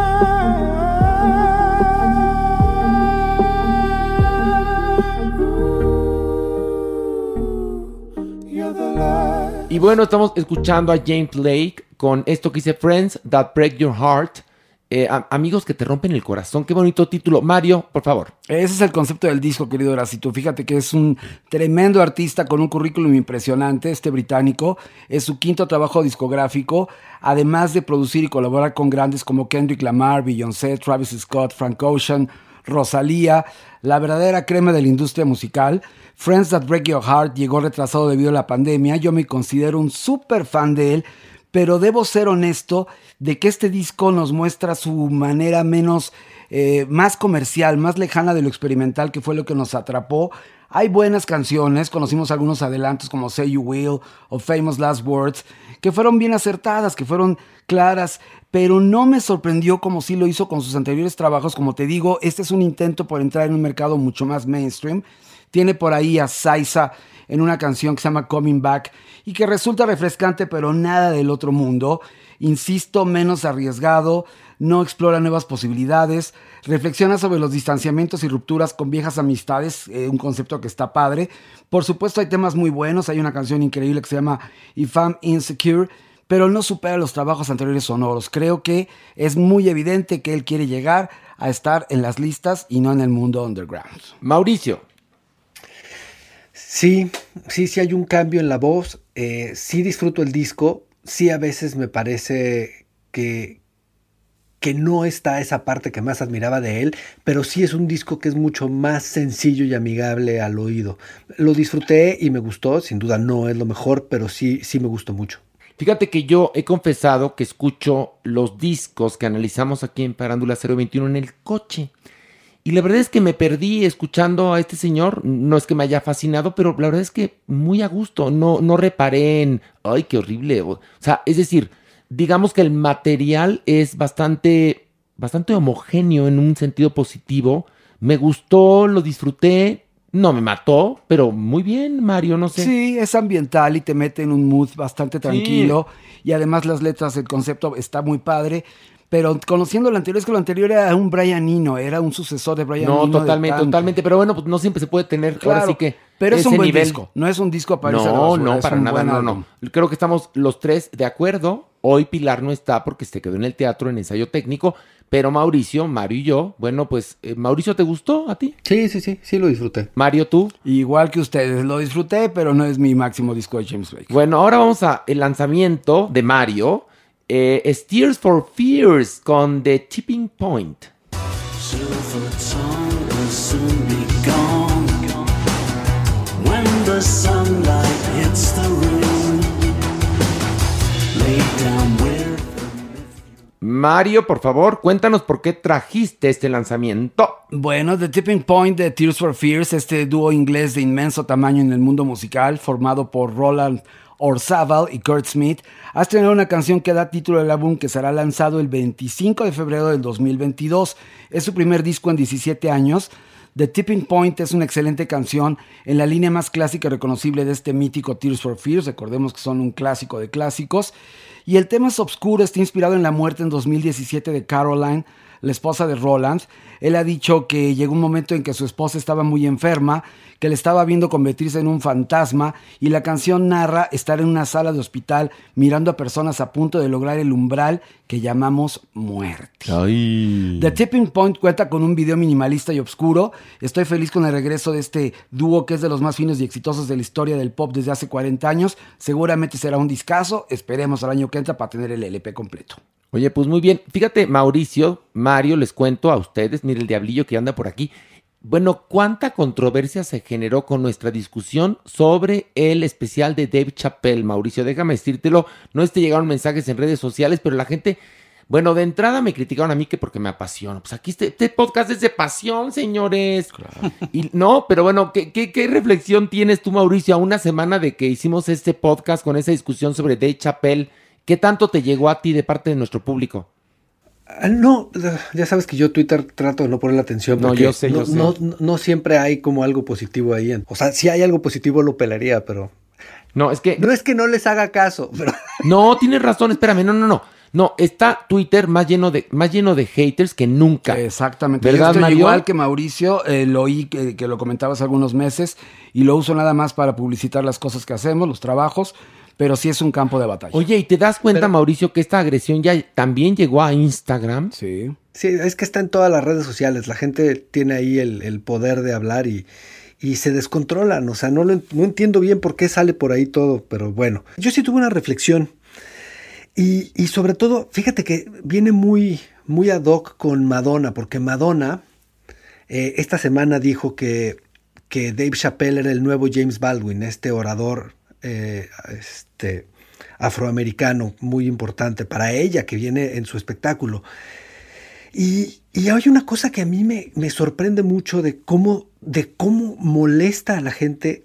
You're the light. Y bueno, estamos escuchando a James Blake con esto que dice Friends That Break Your Heart. Eh, amigos que te rompen el corazón. Qué bonito título. Mario, por favor. Ese es el concepto del disco, querido Horacito. Fíjate que es un tremendo artista con un currículum impresionante, este británico. Es su quinto trabajo discográfico, además de producir y colaborar con grandes como Kendrick Lamar, Beyoncé, Travis Scott, Frank Ocean, Rosalía, la verdadera crema de la industria musical. Friends That Break Your Heart llegó retrasado debido a la pandemia. Yo me considero un súper fan de él, pero debo ser honesto de que este disco nos muestra su manera menos, eh, más comercial, más lejana de lo experimental, que fue lo que nos atrapó. Hay buenas canciones, conocimos algunos adelantos como Say You Will o Famous Last Words, que fueron bien acertadas, que fueron claras, pero no me sorprendió como sí lo hizo con sus anteriores trabajos. Como te digo, este es un intento por entrar en un mercado mucho más mainstream. Tiene por ahí a Saiza en una canción que se llama Coming Back y que resulta refrescante, pero nada del otro mundo. Insisto, menos arriesgado, no explora nuevas posibilidades, reflexiona sobre los distanciamientos y rupturas con viejas amistades, eh, un concepto que está padre. Por supuesto, hay temas muy buenos, hay una canción increíble que se llama If I'm Insecure, pero no supera los trabajos anteriores sonoros. Creo que es muy evidente que él quiere llegar a estar en las listas y no en el mundo underground. Mauricio. Sí, sí, sí hay un cambio en la voz. eh, sí disfruto el disco. Sí a veces me parece que, que no está esa parte que más admiraba de él, pero sí es un disco que es mucho más sencillo y amigable al oído. Lo disfruté y me gustó. Sin duda no es lo mejor, pero sí, sí me gustó mucho. Fíjate que yo he confesado que escucho los discos que analizamos aquí en Parándula 021 en el coche. Y la verdad es que me perdí escuchando a este señor. No es que me haya fascinado, pero la verdad es que muy a gusto. No, no reparé en, ay, qué horrible. O, sea, es decir, digamos que el material es bastante, bastante homogéneo en un sentido positivo. Me gustó, lo disfruté. No me mató, pero muy bien, Mario, no sé. Sí, es ambiental y te mete en un mood bastante tranquilo. Y además las letras, el concepto está muy padre. Pero conociendo lo anterior, es que lo anterior era un Brian Eno, era un sucesor de Brian No, Eno. de totalmente, totalmente. Pero bueno, pues no siempre se puede tener. ahora Claro, sí que. pero es ese un buen nivel. disco. No es un disco para No, basura, no, para nada, no, álbum. no. Creo que estamos los tres de acuerdo. Hoy Pilar no está porque se quedó en el teatro en ensayo técnico. Pero Mauricio, Mario y yo, bueno, pues, eh, Mauricio, ¿te gustó a ti? Sí, sí, sí, sí lo disfruté. Mario, ¿tú? Igual que ustedes, lo disfruté, pero no es mi máximo disco de James Blake. Bueno, ahora vamos a el lanzamiento de Mario. Eh, es Tears for Fears con The Tipping Point. Silver tongue will soon be gone when the sunlight hits the room. Lay down with Mario, por favor, cuéntanos por qué trajiste este lanzamiento. Bueno, The Tipping Point de Tears for Fears, este dúo inglés de inmenso tamaño en el mundo musical, formado por Roland Orzábal y Kurt Smith, ha estrenado una canción que da título al álbum que será lanzado el 25 de febrero del 2022. Es su primer disco en 17 años. The Tipping Point es una excelente canción en la línea más clásica y reconocible de este mítico Tears for Fears. Recordemos que son un clásico de clásicos. Y el tema es obscuro, está inspirado en la muerte en 2017 de Caroline, la esposa de Roland. Él ha dicho que llegó un momento en que su esposa estaba muy enferma, que le estaba viendo convertirse en un fantasma y la canción narra estar en una sala de hospital mirando a personas a punto de lograr el umbral que llamamos muerte. The Tipping Point cuenta con un video minimalista y oscuro. Estoy feliz con el regreso de este dúo que es de los más finos y exitosos de la historia del pop desde hace 40 años. Seguramente será un discazo. Esperemos al año que entra para tener el LP completo. Oye, pues muy bien. Fíjate, Mauricio, Mario, les cuento a ustedes, mire el diablillo que anda por aquí. Bueno, ¿cuánta controversia se generó con nuestra discusión sobre el especial de Dave Chappelle, Mauricio? Déjame decírtelo, no es te llegaron mensajes en redes sociales, pero la gente, bueno, de entrada me criticaron a mí que porque me apasiono. Pues aquí este, este podcast es de pasión, señores. Y no, pero bueno, ¿qué, qué, qué reflexión tienes tú, Mauricio, a una semana de que hicimos este podcast con esa discusión sobre Dave Chappelle? ¿Qué tanto te llegó a ti de parte de nuestro público? Ah, No, ya sabes que yo Twitter trato de no ponerle atención. No, porque yo sé, yo no, sé. No, no siempre hay como algo positivo ahí. en- O sea, si hay algo positivo lo pelaría, pero... No, es que... No es que no les haga caso, <laughs> pero... No, tienes razón, espérame, no, no, no. No, está Twitter más lleno de, más lleno de haters que nunca. Exactamente. Yo ¿Verdad, estoy Mario? igual que Mauricio, eh, lo oí que, que lo comentabas algunos meses y lo uso nada más para publicitar las cosas que hacemos, los trabajos, pero sí es un campo de batalla. Oye, ¿y te das cuenta, Mauricio, que esta agresión ya también llegó a Instagram? Sí. Sí, es que está en todas las redes sociales. La gente tiene ahí el, el poder de hablar y, y se descontrolan. O sea, no, lo no entiendo bien por qué sale por ahí todo, pero bueno. Yo sí tuve una reflexión. Y, y sobre todo, fíjate que viene muy, muy ad hoc con Madonna, porque Madonna eh, esta semana dijo que, que Dave Chappelle era el nuevo James Baldwin, este orador eh, este, afroamericano muy importante para ella que viene en su espectáculo. Y, y hay una cosa que a mí me, me sorprende mucho de cómo, de cómo molesta a la gente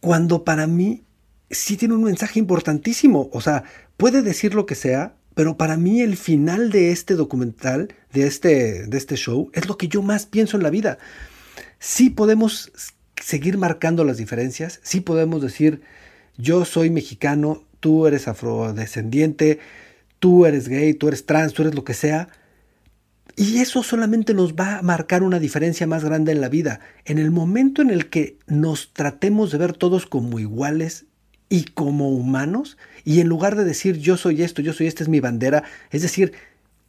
cuando para mí sí tiene un mensaje importantísimo. O sea, puede decir lo que sea, pero para mí el final de este documental, de este, de este show, es lo que yo más pienso en la vida. Sí podemos seguir marcando las diferencias, sí podemos decir, yo soy mexicano, tú eres afrodescendiente, tú eres gay, tú eres trans, tú eres lo que sea, y eso solamente nos va a marcar una diferencia más grande en la vida. En el momento en el que nos tratemos de ver todos como iguales y como humanos, y en lugar de decir yo soy esto, yo soy esta es mi bandera, es decir,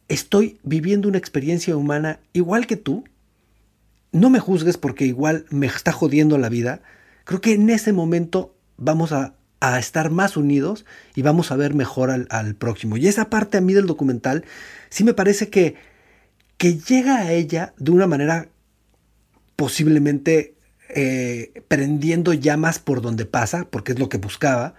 estoy viviendo una experiencia humana igual que tú, no me juzgues porque igual me está jodiendo la vida, creo que en ese momento vamos a, a estar más unidos y vamos a ver mejor al, próximo. Y esa parte a mí del documental sí me parece que, que llega a ella de una manera posiblemente eh, prendiendo llamas por donde pasa, porque es lo que buscaba,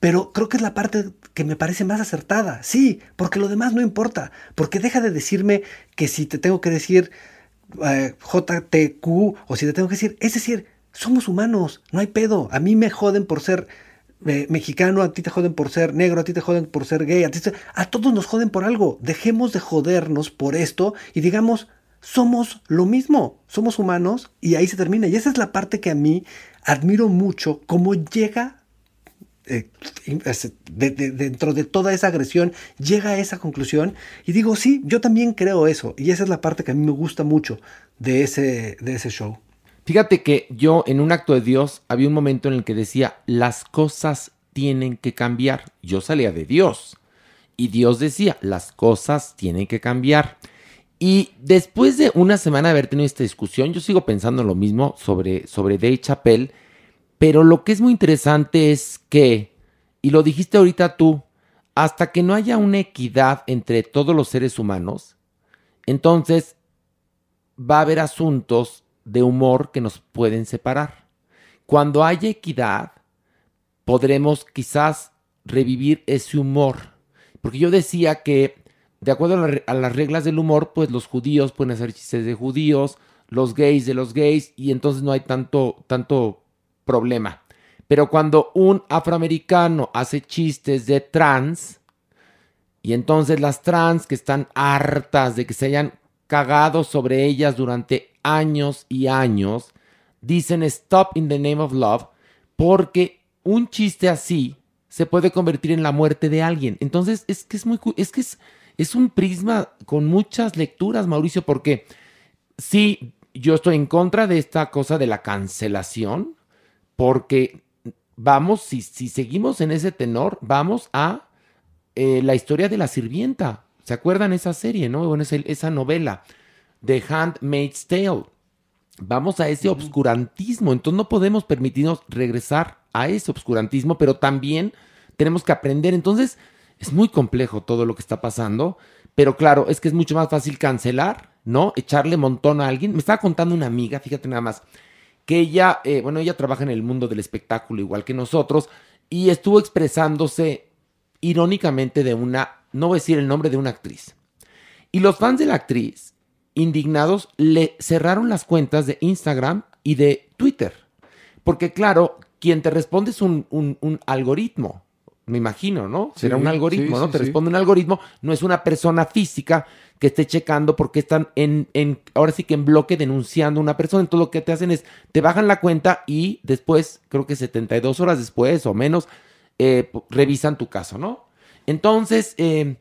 pero creo que es la parte que me parece más acertada. Sí, porque lo demás no importa, porque deja de decirme que si te tengo que decir eh, JTQ o si te tengo que decir, es decir, somos humanos, no hay pedo. A mí me joden por ser mexicano, a ti te joden por ser negro, a ti te joden por ser gay, a, ti a todos nos joden por algo. Dejemos de jodernos por esto y digamos, somos lo mismo, somos humanos y ahí se termina. Y esa es la parte que a mí admiro mucho, cómo llega eh, de- de- dentro de toda esa agresión, llega a esa conclusión y digo, sí, yo también creo eso. Y esa es la parte que a mí me gusta mucho de ese, de ese show. Fíjate que yo en un acto de Dios había un momento en el que decía, las cosas tienen que cambiar. Yo salía de Dios y Dios decía, las cosas tienen que cambiar. Y después de una semana de haber tenido esta discusión, yo sigo pensando lo mismo sobre, sobre Dave Chappelle, pero lo que es muy interesante es que, y lo dijiste ahorita tú, hasta que no haya una equidad entre todos los seres humanos, entonces va a haber asuntos de humor que nos pueden separar. Cuando haya equidad, podremos quizás revivir ese humor. Porque yo decía que, de acuerdo a, la- a las reglas del humor, pues los judíos pueden hacer chistes de judíos, los gays de los gays, y entonces no hay tanto, tanto problema. Pero cuando un afroamericano hace chistes de trans, y entonces las trans que están hartas de que se hayan cagado sobre ellas durante años y años, dicen stop in the name of love, porque un chiste así se puede convertir en la muerte de alguien. Entonces, es que es muy es que es, es un prisma con muchas lecturas, Mauricio, porque sí, yo estoy en contra de esta cosa de la cancelación, porque vamos, si, si seguimos en ese tenor, vamos a eh, la historia de la sirvienta. ¿Se acuerdan esa serie, no? Bueno, esa novela, The Handmaid's Tale. Vamos a ese obscurantismo. Entonces no podemos permitirnos regresar a ese obscurantismo, pero también tenemos que aprender. Entonces es muy complejo todo lo que está pasando, pero claro, es que es mucho más fácil cancelar, ¿no? Echarle montón a alguien. Me estaba contando una amiga, fíjate nada más, que ella, eh, bueno, ella trabaja en el mundo del espectáculo igual que nosotros y estuvo expresándose irónicamente de una, no voy a decir el nombre de una actriz. Y los fans de la actriz, indignados, le cerraron las cuentas de Instagram y de Twitter. Porque claro, quien te responde es un, un- un algoritmo, me imagino, ¿no? Será Sí, un algoritmo, sí, ¿no? sí, te responde un algoritmo, no es una persona física que esté checando porque están en, en, ahora sí que en bloque denunciando a una persona. Entonces lo que te hacen es, te bajan la cuenta y después, creo que 72 horas después o menos, eh, revisan tu caso, ¿no? Entonces, eh,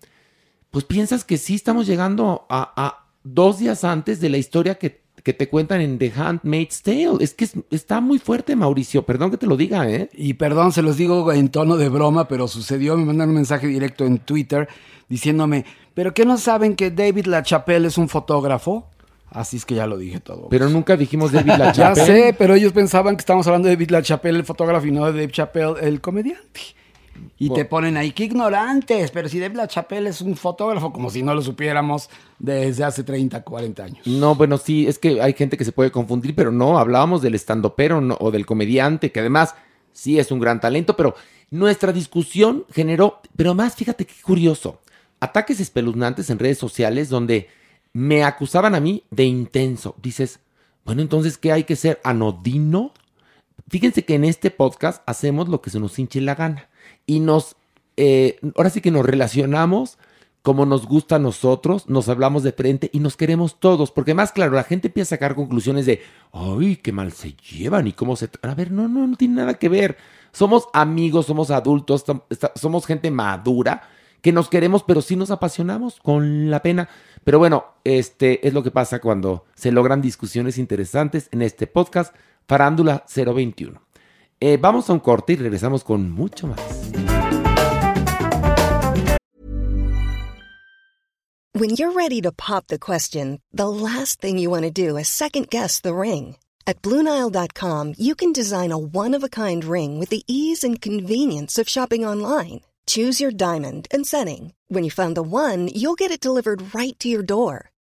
pues piensas que sí estamos llegando a, a dos días antes de la historia que, que te cuentan en The Handmaid's Tale. Es que es- está muy fuerte, Mauricio. Perdón que te lo diga, ¿eh? Y perdón, se los digo en tono de broma, pero sucedió. Me mandaron un mensaje directo en Twitter diciéndome, ¿pero qué no saben que David LaChapelle es un fotógrafo? Así es que ya lo dije todo. Pero nunca dijimos David <laughs> ya LaChapelle. sé, pero ellos pensaban que estábamos hablando de David LaChapelle, el fotógrafo, y no de Dave Chappelle, el comediante. Y te ponen ahí, qué ignorantes, pero si Dave LaChapelle es un fotógrafo, como si no lo supiéramos desde hace 30, 40 años. No, bueno, sí, es que hay gente que se puede confundir, pero no, hablábamos del estandopero no, o del comediante, que además sí es un gran talento, pero nuestra discusión generó, pero más, fíjate qué curioso, ataques espeluznantes en redes sociales donde me acusaban a mí de intenso. Dices, bueno, entonces, ¿qué hay que ser anodino? Fíjense que en este podcast hacemos lo que se nos hinche la gana y nos, eh, ahora sí que nos relacionamos como nos gusta a nosotros, nos hablamos de frente y nos queremos todos, porque más claro, la gente empieza a sacar conclusiones de, ay, qué mal se llevan y cómo se... A ver, no, no, no tiene nada que ver. Somos amigos, somos adultos, somos gente madura que nos queremos, pero sí nos apasionamos con la pena. Pero bueno, este es lo que pasa cuando se logran discusiones interesantes en este podcast Farándula 021. Eh, vamos a un corte y regresamos con mucho más. When you're ready to pop the question, the last thing you want to do is second guess the ring. At Bluenile.com, you can design a one of a kind ring with the ease and convenience of shopping online. Choose your diamond and setting. When you find the one, you'll get it delivered right to your door.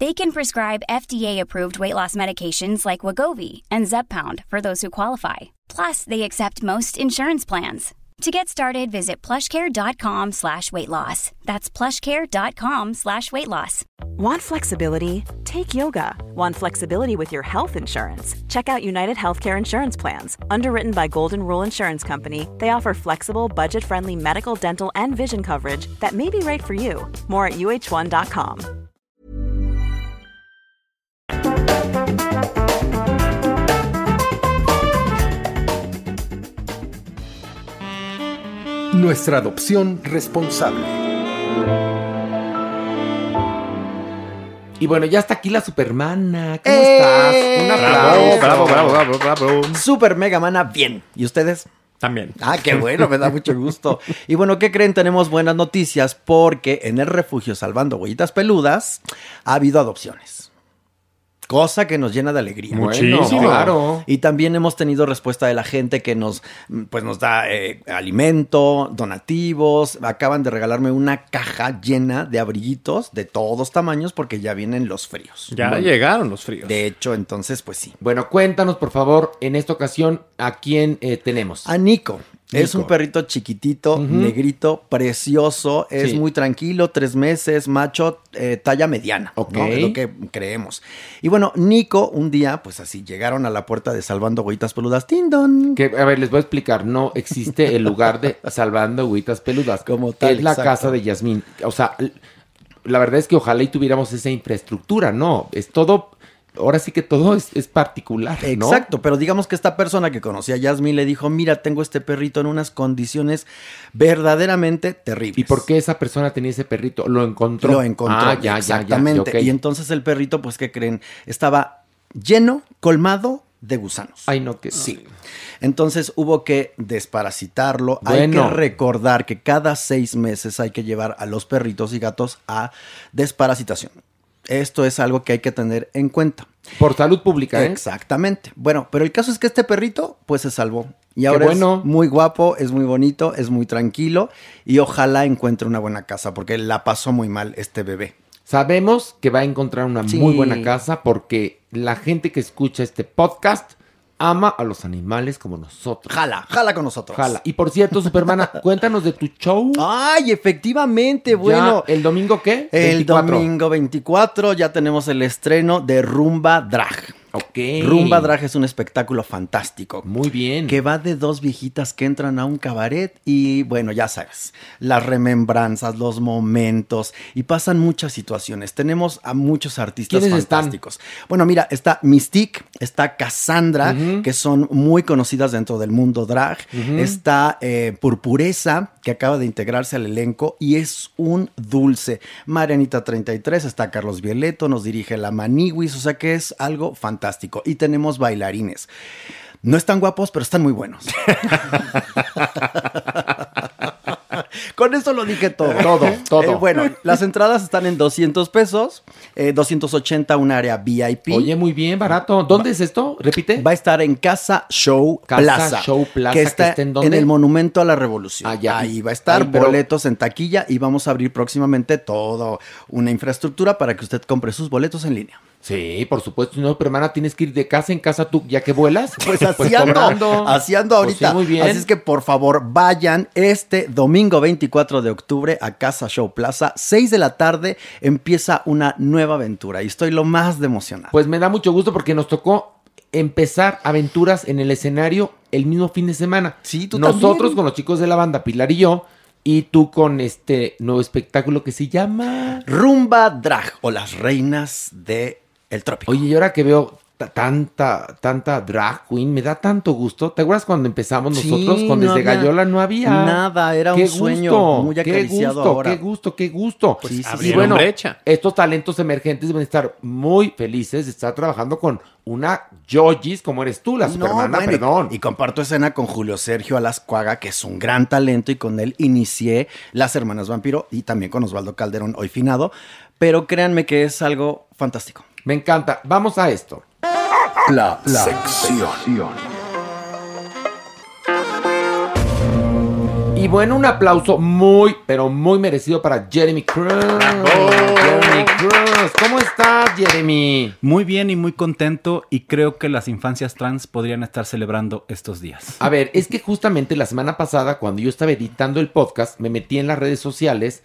They can prescribe FDA-approved weight loss medications like Wagovi and Zepbound for those who qualify. Plus, they accept most insurance plans. To get started, visit plushcare.com slash weight loss. That's plushcare.com slash weight loss. Want flexibility? Take yoga. Want flexibility with your health insurance? Check out United Healthcare Insurance Plans. Underwritten by Golden Rule Insurance Company, they offer flexible, budget friendly medical, dental, and vision coverage that may be right for you. More at uh1.com. Nuestra adopción responsable. Y bueno, ya está aquí la Supermana. ¿Cómo ¡Eh! estás? Un aplauso. Bravo, bravo, bravo, bravo, bravo. Super Mega Mana, bien. ¿Y ustedes? También. Ah, qué bueno, me da mucho gusto. <laughs> Y bueno, ¿qué creen? Tenemos buenas noticias porque en el refugio Salvando Huellitas Peludas ha habido adopciones. Cosa que nos llena de alegría. Bueno, Muchísimo. claro. Y también hemos tenido respuesta de la gente que nos, pues nos da eh, alimento, donativos. Acaban de regalarme una caja llena de abriguitos de todos tamaños porque ya vienen los fríos. Ya Bueno, llegaron los fríos. De hecho, entonces, pues sí. Bueno, cuéntanos, por favor, en esta ocasión, ¿a quién eh, tenemos? A Nico. Es un perrito chiquitito, negrito, precioso, es Sí. muy tranquilo, tres meses, macho, eh, talla mediana, Ok. ¿no? Es lo que creemos. Y bueno, Nico, un día, pues así, llegaron a la puerta de Salvando Huellitas Peludas, ¡Tindon! Que, a ver, les voy a explicar. No existe el lugar de Salvando Agüitas Peludas. <laughs> Como tal, Es la exacto. casa de Yasmín. O sea, la verdad es que ojalá y tuviéramos esa infraestructura, ¿no? Es todo, ahora sí que todo es, es particular, ¿no? Exacto, pero digamos que esta persona que conocía a Yasmin le dijo, mira, tengo este perrito en unas condiciones verdaderamente terribles. ¿Y por qué esa persona tenía ese perrito? Lo encontró. Lo encontró. Ah, ya, ya, ya. exactamente. Y entonces el perrito, pues, ¿qué creen? Estaba lleno, colmado de gusanos. Ay, no, que Sí. Entonces hubo que desparasitarlo. Hay que recordar que cada seis meses hay que llevar a los perritos y gatos a desparasitación. Esto es algo que hay que tener en cuenta. Por salud pública, ¿eh? Exactamente. Bueno, pero el caso es que este perrito, pues se salvó. Y ahora bueno. es muy guapo, es muy bonito, es muy tranquilo y ojalá encuentre una buena casa porque la pasó muy mal este bebé. Sabemos que va a encontrar una Sí. muy buena casa porque la gente que escucha este podcast ama a los animales como nosotros. Jala, jala con nosotros. Jala. Y por cierto, Supermana, <laughs> cuéntanos de tu show. Ay, efectivamente, Ya, bueno. ¿El domingo qué? El 24. domingo 24 ya tenemos el estreno de Rumba Drag. Ok. Rumba Drag es un espectáculo fantástico. Muy bien. Que va de dos viejitas que entran a un cabaret y bueno, ya sabes, las remembranzas, los momentos y pasan muchas situaciones. Tenemos a muchos artistas fantásticos. Bueno, mira, está Mystique, está Cassandra, que son muy conocidas dentro del mundo drag. Está eh, Purpuresa, que acaba de integrarse al elenco y es un dulce. Marianita 33, está Carlos Violeto, nos dirige la Maniwis, o sea que es algo fantástico. Y tenemos bailarines. No están guapos, pero están muy buenos. <laughs> Con eso lo dije todo. Todo, todo. Eh, bueno, las entradas están en 200 pesos, eh, 280 un área VIP. Oye, muy bien, barato. ¿Dónde es esto? Repite. Va a estar en Casa Show Casa Plaza. Show Plaza, Que que está, en dónde? el Monumento a la Revolución. Ah, ya. Ahí va a estar, pero- boletos en taquilla y vamos a abrir próximamente toda una infraestructura para que usted compre sus boletos en línea. Sí, por supuesto. No, pero hermana, tienes que ir de casa en casa tú, ya que vuelas. <laughs> <laughs> Pues así ando, cobrando. así ando Pues ahorita. sí, muy bien. Así es que por favor vayan este domingo 24 de octubre a Casa Show Plaza. 6 de la tarde empieza una nueva aventura y estoy lo más de emocionado. Pues me da mucho gusto porque nos tocó empezar aventuras en el escenario el mismo fin de semana. Sí, tú Nosotros también. con los chicos de la banda, Pilar y yo, y tú con este nuevo espectáculo que se llama... Rumba Drag o las reinas de el trópico. Oye, y ahora que veo ta- tanta, tanta drag queen, me da tanto gusto. ¿Te acuerdas cuando empezamos Sí, nosotros con no Desde había Gallola? No había. nada, era un sueño gusto, muy qué acariciado gusto, ahora. Qué gusto, qué gusto. Pues sí, sí, y bueno, brecha. estos talentos emergentes deben estar muy felices de estar trabajando con una Yogis como eres tú, la No, supermana, bueno, y- perdón. Y, comparto escena con Julio Sergio Alascuaga, que es un gran talento, y con él inicié Las Hermanas Vampiro y también con Osvaldo Calderón, hoy finado. Pero créanme que es algo fantástico. Me encanta. Vamos a esto. La, sección. Y bueno, un aplauso muy, pero muy merecido para Jeremy Cruz. Jeremy Cruz. ¿Cómo estás, Jeremy? Muy bien y muy contento y creo que las infancias trans podrían estar celebrando estos días. A ver, es que justamente la semana pasada, cuando yo estaba editando el podcast, me metí en las redes sociales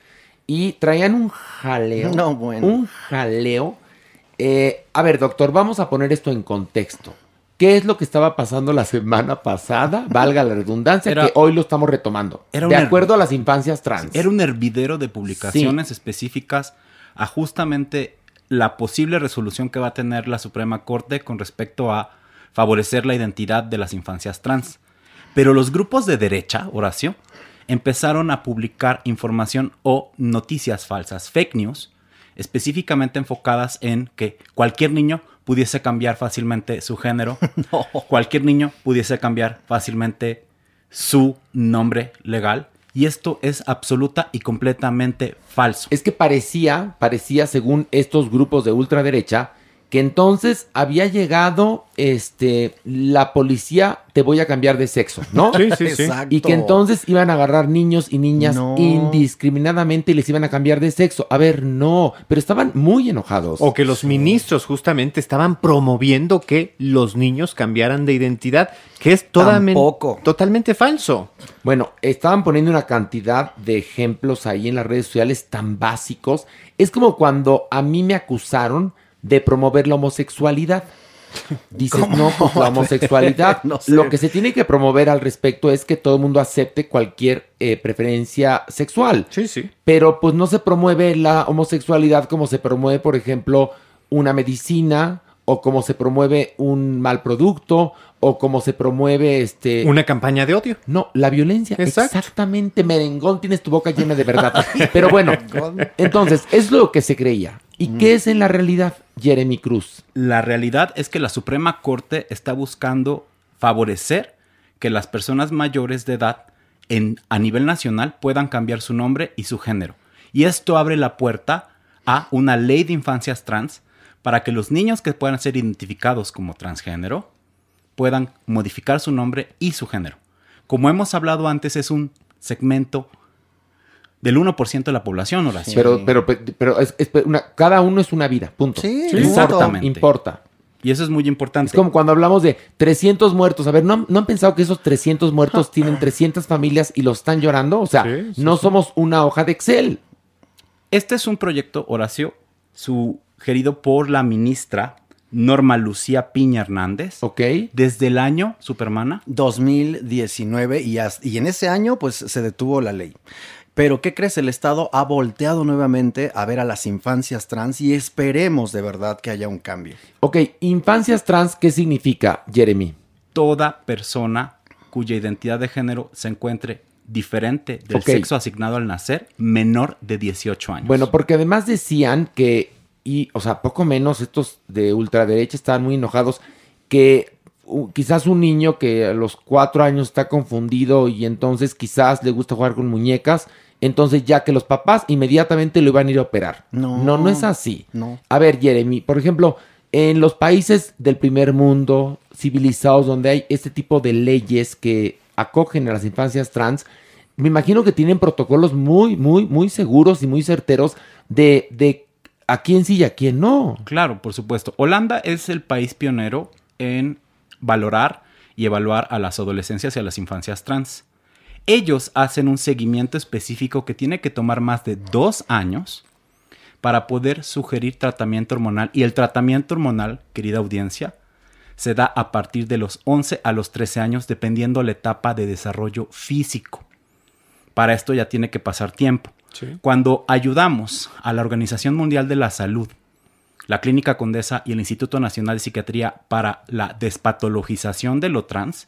y traían un jaleo. No, bueno. Un jaleo. Eh, a ver, doctor, vamos a poner esto en contexto. ¿Qué es lo que estaba pasando la semana pasada? <laughs> Valga la redundancia, Era- que hoy lo estamos retomando. Era de acuerdo a las infancias trans. Era un hervidero de publicaciones específicas a justamente la posible resolución que va a tener la Suprema Corte con respecto a favorecer la identidad de las infancias trans. Pero los grupos de derecha, Horacio, empezaron a publicar información o noticias falsas, fake news, específicamente enfocadas en que cualquier niño pudiese cambiar fácilmente su género, <laughs> cualquier niño pudiese cambiar fácilmente su nombre legal. Y esto es absoluta y completamente falso. Es que parecía, parecía según estos grupos de ultraderecha, que entonces había llegado este la policía te voy a cambiar de sexo, ¿no? Sí, sí, sí. Exacto. Y que entonces iban a agarrar niños y niñas No. indiscriminadamente y les iban a cambiar de sexo. A ver, no, pero estaban muy enojados. O que los ministros justamente estaban promoviendo que los niños cambiaran de identidad, que es totalmente, Tampoco. totalmente falso. Bueno, estaban poniendo una cantidad de ejemplos ahí en las redes sociales tan básicos. Es como cuando a mí me acusaron de promover la homosexualidad. <laughs> Dices, ¿Cómo? no, pues la homosexualidad. <laughs> No sé. Lo que se tiene que promover al respecto es que todo el mundo acepte cualquier eh, preferencia sexual. Sí, sí. Pero pues no se promueve la homosexualidad como se promueve, por ejemplo, una medicina o como se promueve un mal producto o como se promueve este Una campaña de odio. no, la violencia. Exacto. Exactamente, merengón, tienes tu boca llena de verdad. <laughs> Pero bueno, entonces, es lo que se creía. ¿Y qué es en la realidad, Jeremy Cruz? La realidad es que la Suprema Corte está buscando favorecer que las personas mayores de edad en, a nivel nacional puedan cambiar su nombre y su género. Y esto abre la puerta a una ley de infancias trans para que los niños que puedan ser identificados como transgénero puedan modificar su nombre y su género. Como hemos hablado antes, es un segmento del 1% de la población, Horacio. Pero, pero, pero, es- es una- cada uno es una vida, punto. Sí, Importa, exactamente. Importa. Y eso es muy importante. Es como cuando hablamos de 300 muertos. A ver, ¿no, han- ¿no han pensado que esos 300 muertos <laughs> tienen 300 familias y los están llorando? O sea, Sí, sí, no sí. somos una hoja de Excel. Este es un proyecto, Horacio, sugerido por la ministra Norma Lucía Piña Hernández. ¿Ok? Desde el año, Supermana, 2019 y, as- y en ese año pues se detuvo la ley. Pero ¿qué crees? El Estado ha volteado nuevamente a ver a las infancias trans y esperemos de verdad que haya un cambio. Ok, infancias trans, ¿qué significa, Jeremy? toda persona cuya identidad de género se encuentre diferente del sexo asignado al nacer, menor de 18 años. Bueno, porque además decían que, y, o sea, poco menos estos de ultraderecha estaban muy enojados, que uh, quizás un niño que a los cuatro años está confundido y entonces quizás le gusta jugar con muñecas, entonces ya que los papás inmediatamente lo iban a ir a operar. No. no, no es así. No. A ver, Jeremy, por ejemplo, en los países del primer mundo, civilizados, donde hay este tipo de leyes que acogen a las infancias trans, me imagino que tienen protocolos muy, muy, muy seguros y muy certeros de, de a quién sí y a quién no. Claro, por supuesto. Holanda es el país pionero en valorar y evaluar a las adolescencias y a las infancias trans. Ellos hacen un seguimiento específico que tiene que tomar más de dos años para poder sugerir tratamiento hormonal. Y el tratamiento hormonal, querida audiencia, se da a partir de los 11 a los 13 años, dependiendo la etapa de desarrollo físico. Para esto ya tiene que pasar tiempo. Cuando ayudamos a la Organización Mundial de la Salud, la Clínica Condesa y el Instituto Nacional de Psiquiatría para la despatologización de lo trans,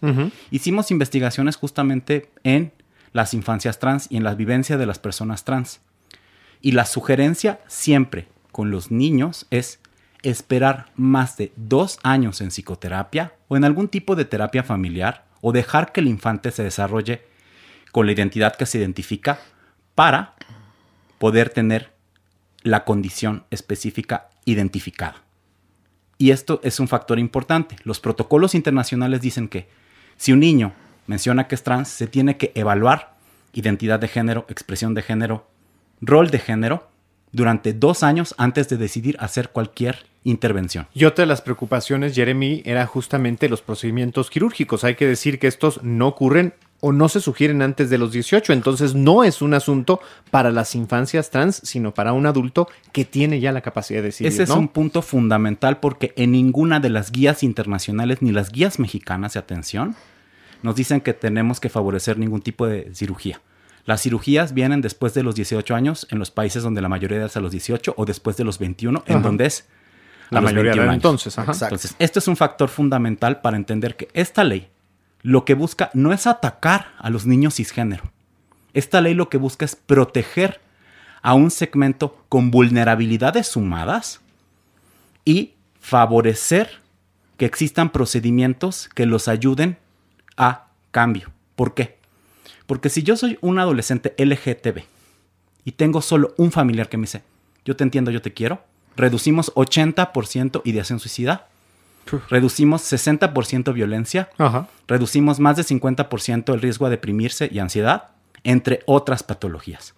hicimos investigaciones justamente en las infancias trans y en la vivencia de las personas trans. Y la sugerencia siempre con los niños es esperar más de dos años en psicoterapia o en algún tipo de terapia familiar o dejar que el infante se desarrolle con la identidad que se identifica para poder tener la condición específica identificada. Y esto es un factor importante. Los protocolos internacionales dicen que si un niño menciona que es trans, se tiene que evaluar identidad de género, expresión de género, rol de género durante dos años antes de decidir hacer cualquier intervención. Y otra de las preocupaciones, Jeremy, era justamente los procedimientos quirúrgicos. Hay que decir que estos no ocurren o no se sugieren antes de los 18. Entonces no es un asunto para las infancias trans, sino para un adulto que tiene ya la capacidad de decidir. Ese es ¿no? un punto fundamental porque en ninguna de las guías internacionales ni las guías mexicanas de atención nos dicen que tenemos que favorecer ningún tipo de cirugía. Las cirugías vienen después de los 18 años en los países donde la mayoría es a los 18 o después de los 21, en Ajá. donde es a La los mayoría de 21 edad años. entonces, ajá. Entonces, esto es un factor fundamental para entender que esta ley lo que busca no es atacar a los niños cisgénero. Esta ley lo que busca es proteger a un segmento con vulnerabilidades sumadas y favorecer que existan procedimientos que los ayuden a cambio. ¿Por qué? Porque si yo soy un adolescente LGTB y tengo solo un familiar que me dice, yo te entiendo, yo te quiero, reducimos 80% ideación suicida, reducimos 60% violencia, Ajá. reducimos más de 50% el riesgo a deprimirse y ansiedad, entre otras patologías.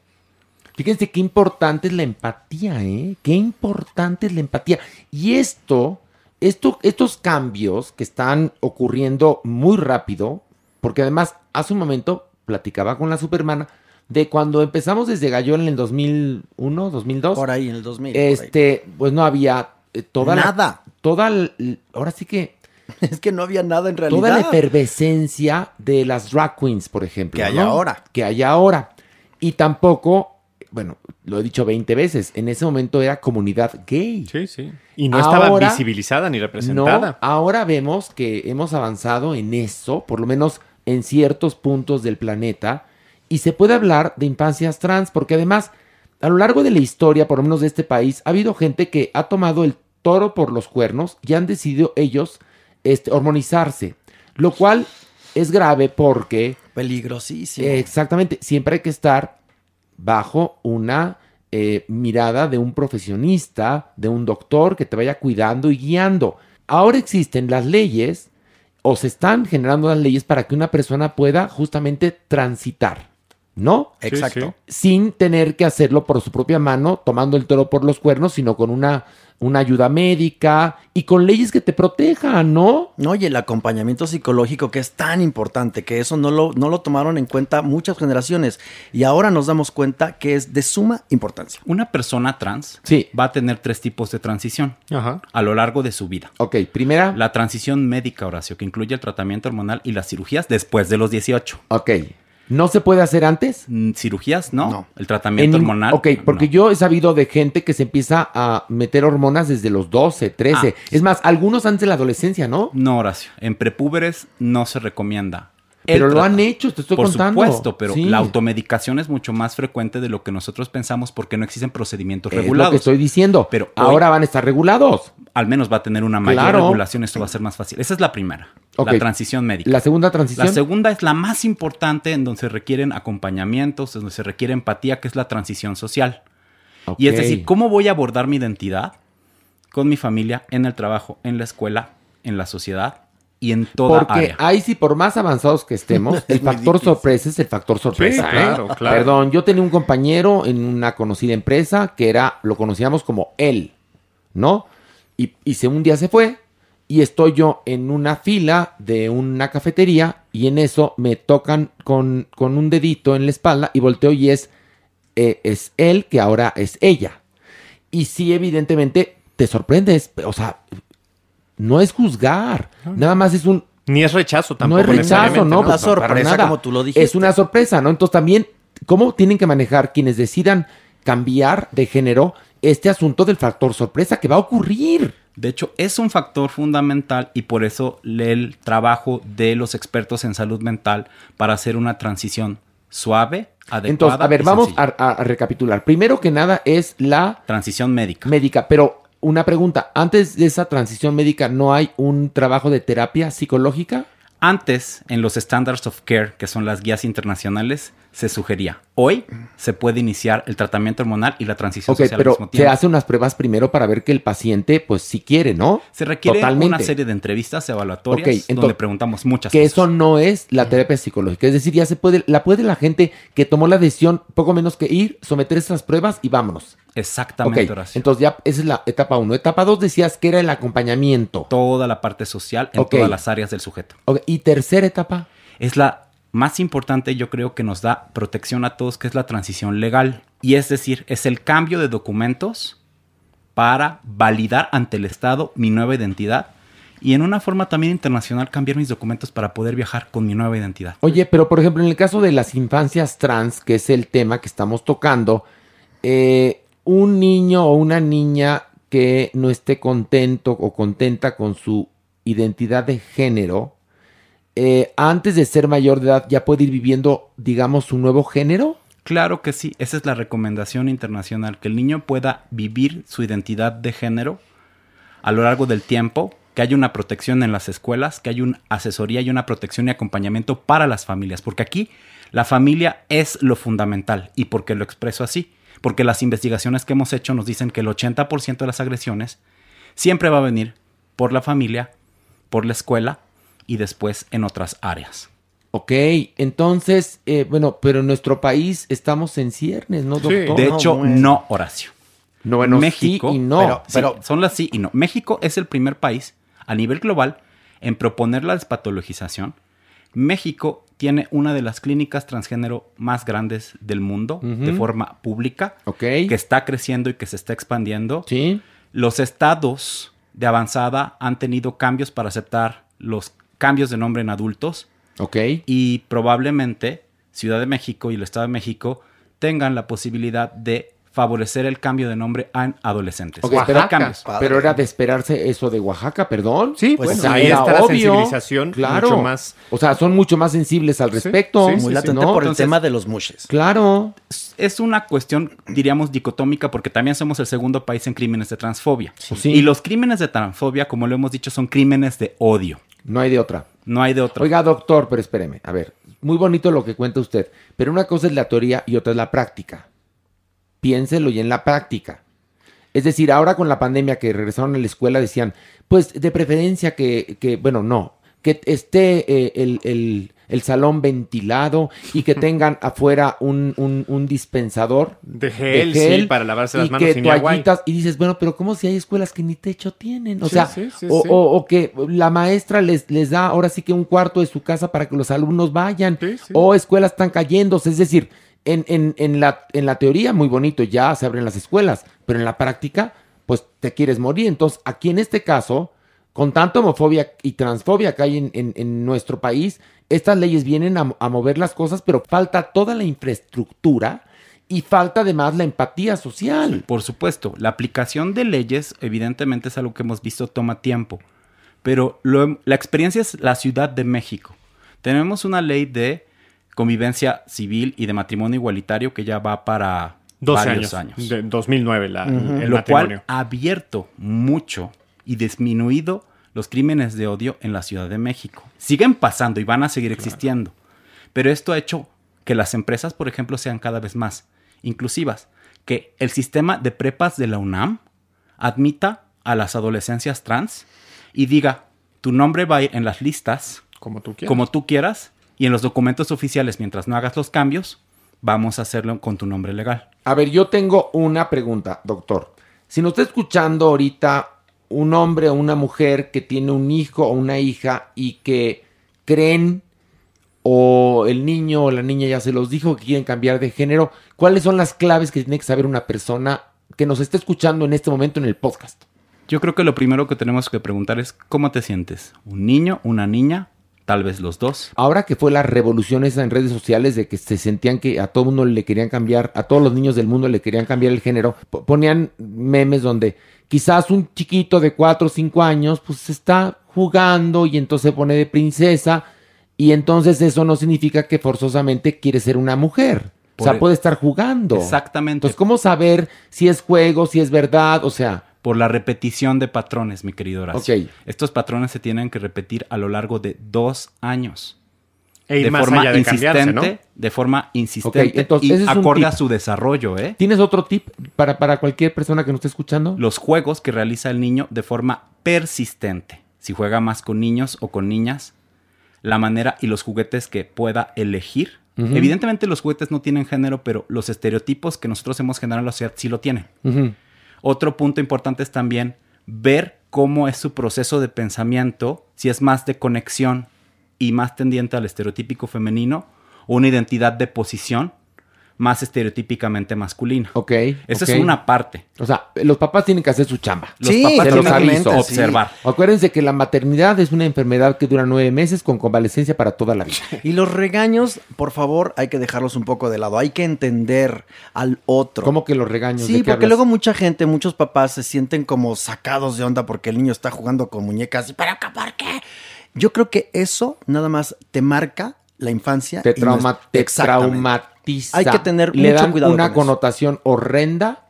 Fíjense qué importante es la empatía, ¿eh? Qué importante es la empatía. Y esto, esto, estos cambios que están ocurriendo muy rápido, porque además hace un momento platicaba con la supermana de cuando empezamos desde Gallón en el 2001, 2002. Por ahí, en el 2000. por ahí. Este, pues no había eh, toda la- Nada. toda, el- ahora sí que <laughs> Es que no había nada en realidad. toda la efervescencia de las drag queens, por ejemplo. Que hay ¿no? ahora. Que hay ahora. Y tampoco, bueno, lo he dicho 20 veces, en ese momento era comunidad gay. Sí, sí. Y no estaba Ahora- visibilizada ni representada. No, ahora vemos que hemos avanzado en eso, por lo menos en ciertos puntos del planeta, y se puede hablar de infancias trans, porque además, a lo largo de la historia, por lo menos de este país, ha habido gente que ha tomado el toro por los cuernos y han decidido ellos este, hormonizarse, lo cual es grave porque... Peligrosísimo. Exactamente, siempre hay que estar bajo una eh, mirada de un profesionista, de un doctor que te vaya cuidando y guiando. Ahora existen las leyes o se están generando las leyes para que una persona pueda justamente transitar, ¿no? Sí, Exacto. Sin tener que hacerlo por su propia mano, tomando el toro por los cuernos, sino con una, una ayuda médica y con leyes que te protejan, ¿no? No, y el acompañamiento psicológico que es tan importante, que eso no lo, no lo tomaron en cuenta muchas generaciones. Y ahora nos damos cuenta que es de suma importancia. Una persona trans va a tener tres tipos de transición a lo largo de su vida. Ok, primera. La transición médica, Horacio, que incluye el tratamiento hormonal y las cirugías después de los 18. Ok. ¿No se puede hacer antes? Cirugías, no. El tratamiento En- hormonal. Ok, porque yo he sabido de gente que se empieza a meter hormonas desde los 12, 13. Ah. Es más, algunos antes de la adolescencia, ¿no? No, Horacio. En prepúberes no se recomienda. Pero lo han hecho, te estoy Por contando. supuesto, pero Sí. la automedicación es mucho más frecuente de lo que nosotros pensamos porque no existen procedimientos Es lo regulados. que estoy diciendo. Pero hoy- Ahora van a estar regulados. Al menos va a tener una mayor Claro. regulación, esto va a ser más fácil. Esa es la primera, la transición médica. La segunda transición. La segunda es la más importante en donde se requieren acompañamientos, en donde se requiere empatía, que es la transición social. Y es decir, ¿cómo voy a abordar mi identidad con mi familia, en el trabajo, en la escuela, en la sociedad y en toda Porque área? ahí sí, por más avanzados que estemos, <laughs> el factor sorpresa es el factor sorpresa. Sí, claro, ¿eh? claro. Perdón, yo tenía un compañero en una conocida empresa que era, lo conocíamos como él, ¿no? Y, y se, un día se fue y estoy yo en una fila de una cafetería y en eso me tocan con, con un dedito en la espalda y volteo y es, eh, es él que ahora es ella. Y sí, evidentemente, te sorprendes, o sea, no es juzgar, nada más es un... Ni es rechazo No tampoco. es rechazo, ¿no? Una Pues, sorpresa, nada. como tú lo dijiste. Es una sorpresa, ¿no? Entonces también, ¿cómo tienen que manejar quienes decidan cambiar de género este asunto del factor sorpresa que va a ocurrir? De hecho, es un factor fundamental y por eso el trabajo de los expertos en salud mental para hacer una transición suave, adecuada. Entonces, a ver, y vamos a- a recapitular. Primero que nada es la transición médica. médica, pero una pregunta, antes de esa transición médica, ¿no hay un trabajo de terapia psicológica? Antes, en los Standards of Care, que son las guías internacionales, se sugería. Hoy se puede iniciar el tratamiento hormonal y la transición Ok, social pero al mismo se tiempo. hace unas pruebas primero para ver que el paciente, pues, sí quiere, ¿no? Se requiere Totalmente. una serie de entrevistas evaluatorias entonces, donde preguntamos muchas que cosas. eso no es la terapia psicológica. Es decir, ya se puede, la puede la gente que tomó la decisión poco menos que ir, someter esas pruebas y vámonos. Exactamente, Ok, Horacio. entonces ya esa es la etapa uno. Etapa dos decías que era el acompañamiento. Toda la parte social en todas las áreas del sujeto. Y tercera etapa. Es la más importante, yo creo que nos da protección a todos, que es la transición legal. Y es decir, es el cambio de documentos para validar ante el Estado mi nueva identidad y en una forma también internacional cambiar mis documentos para poder viajar con mi nueva identidad. Oye, pero por ejemplo, en el caso de las infancias trans, que es el tema que estamos tocando, eh, un niño o una niña que no esté contento o contenta con su identidad de género, eh, antes de ser mayor de edad ya puede ir viviendo, digamos, su nuevo género? Claro que sí, esa es la recomendación internacional, que el niño pueda vivir su identidad de género a lo largo del tiempo, que haya una protección en las escuelas, que haya una asesoría y una protección y acompañamiento para las familias, porque aquí la familia es lo fundamental y porque lo expreso así, porque las investigaciones que hemos hecho nos dicen que el 80% de las agresiones siempre va a venir por la familia, por la escuela y después en otras áreas. Ok, entonces, eh, bueno, pero en nuestro país estamos en ciernes, ¿no, doctor? De hecho, no, Horacio. No, bueno, México, sí y no. pero, Sí. son las sí y no. México es el primer país a nivel global en proponer la despatologización. México tiene una de las clínicas transgénero más grandes del mundo de forma pública, Ok. que está creciendo y que se está expandiendo. Sí. Los estados de avanzada han tenido cambios para aceptar los cambios de nombre en adultos. Ok. Y probablemente Ciudad de México y el Estado de México tengan la posibilidad de favorecer el cambio de nombre en adolescentes. Pero, cambios. pero era de esperarse eso de Oaxaca, perdón. Sí, Pues, pues, o sea, ahí está la sensibilización claro. mucho más- O sea, son mucho más sensibles al respecto. sí, sí, Muy latente ¿no? por el tema de los mushes. Claro. Es una cuestión, diríamos, dicotómica porque también somos el segundo país en crímenes de transfobia. Sí. Y los crímenes de transfobia, como lo hemos dicho, son crímenes de odio. No hay de otra. No hay de otra. Oiga, doctor, pero espéreme. A ver, muy bonito lo que cuenta usted, pero una cosa es la teoría y otra es la práctica. Piénselo y en la práctica. Es decir, ahora con la pandemia que regresaron a la escuela decían, pues de preferencia que, que bueno, no, que esté eh, el, el- el salón ventilado y que <laughs> tengan afuera un, un- un dispensador De gel, sí, para lavarse las y manos que sin agua y- toallitas y dices, bueno, pero ¿cómo si hay escuelas que ni techo tienen? O Sí, sea, sí, sí, o, sí. o- o que la maestra les, les da ahora sí que un cuarto de su casa para que los alumnos vayan, o escuelas están cayéndose, es decir, en, en- en la, en la teoría muy bonito, ya se abren las escuelas, pero en la práctica, pues te quieres morir. Entonces, aquí en este caso, con tanta homofobia y transfobia que hay en, en- nuestro país, estas leyes vienen a, a mover las cosas, pero falta toda la infraestructura y falta además la empatía social. Por supuesto, la aplicación de leyes evidentemente es algo que hemos visto toma tiempo, pero lo- la experiencia es la Ciudad de México. Tenemos una ley de convivencia civil y de matrimonio igualitario que ya va para 12 varios años. años. De 2009 la, el lo cual matrimonio. ha abierto mucho y disminuido los crímenes de odio en la Ciudad de México. Siguen pasando y van a seguir existiendo, pero esto ha hecho que las empresas, por ejemplo, sean cada vez más inclusivas, que el sistema de prepas de la UNAM admita a las adolescencias trans y diga, tu nombre va a ir en las listas como tú quieras. como tú quieras y en los documentos oficiales, mientras no hagas los cambios, vamos a hacerlo con tu nombre legal. A ver, yo tengo una pregunta, doctor. Si nos está escuchando ahorita un hombre o una mujer que tiene un hijo o una hija y que creen o el niño o la niña ya se los dijo que quieren cambiar de género, ¿cuáles son las claves que tiene que saber una persona que nos está escuchando en este momento en el podcast? Yo creo que lo primero que tenemos que preguntar es ¿cómo te sientes? ¿Un niño? ¿Una niña? Tal vez los dos. Ahora que fue la revolución esa en redes sociales de que se sentían que a todo mundo le querían cambiar, a todos los niños del mundo le querían cambiar el género, po- ponían memes donde quizás un chiquito de 4 o 5 años pues está jugando y entonces se pone de princesa y entonces eso no significa que forzosamente quiere ser una mujer. o sea, Por- puede estar jugando. Exactamente. Entonces, ¿cómo saber si es juego, si es verdad? O sea, Por la repetición de patrones, mi querido Horacio. Ok. Estos patrones se tienen que repetir a lo largo de dos años. E ir de más forma allá de insistente, de forma insistente entonces, y acorde a su desarrollo, ¿eh? ¿tienes otro tip para, para cualquier persona que nos esté escuchando? Los juegos que realiza el niño de forma persistente. Si juega más con niños o con niñas, la manera y los juguetes que pueda elegir. Evidentemente los juguetes no tienen género, pero los estereotipos que nosotros hemos generado en la sociedad sí lo tienen. Otro punto importante es también ver cómo es su proceso de pensamiento, si es más de conexión y más tendiente al estereotípico femenino o una identidad de posición más estereotípicamente masculina. Ok. Esa es una parte. O sea, los papás tienen que hacer su chamba. Los Sí, papás Se aviso. sí. observar. Acuérdense que la maternidad es una enfermedad que dura nueve meses con convalecencia para toda la vida. Y los regaños, por favor, hay que dejarlos un poco de lado. Hay que entender al otro. ¿Cómo que los regaños? ¿De Sí, qué porque hablas? luego mucha gente, muchos papás se sienten como sacados de onda porque el niño está jugando con muñecas. ¿Y pero qué, por qué? Yo creo que eso nada más te marca la infancia. Te, y no es- trauma- te Exactamente. Hay que tener Le mucho dan cuidado una con eso. connotación horrenda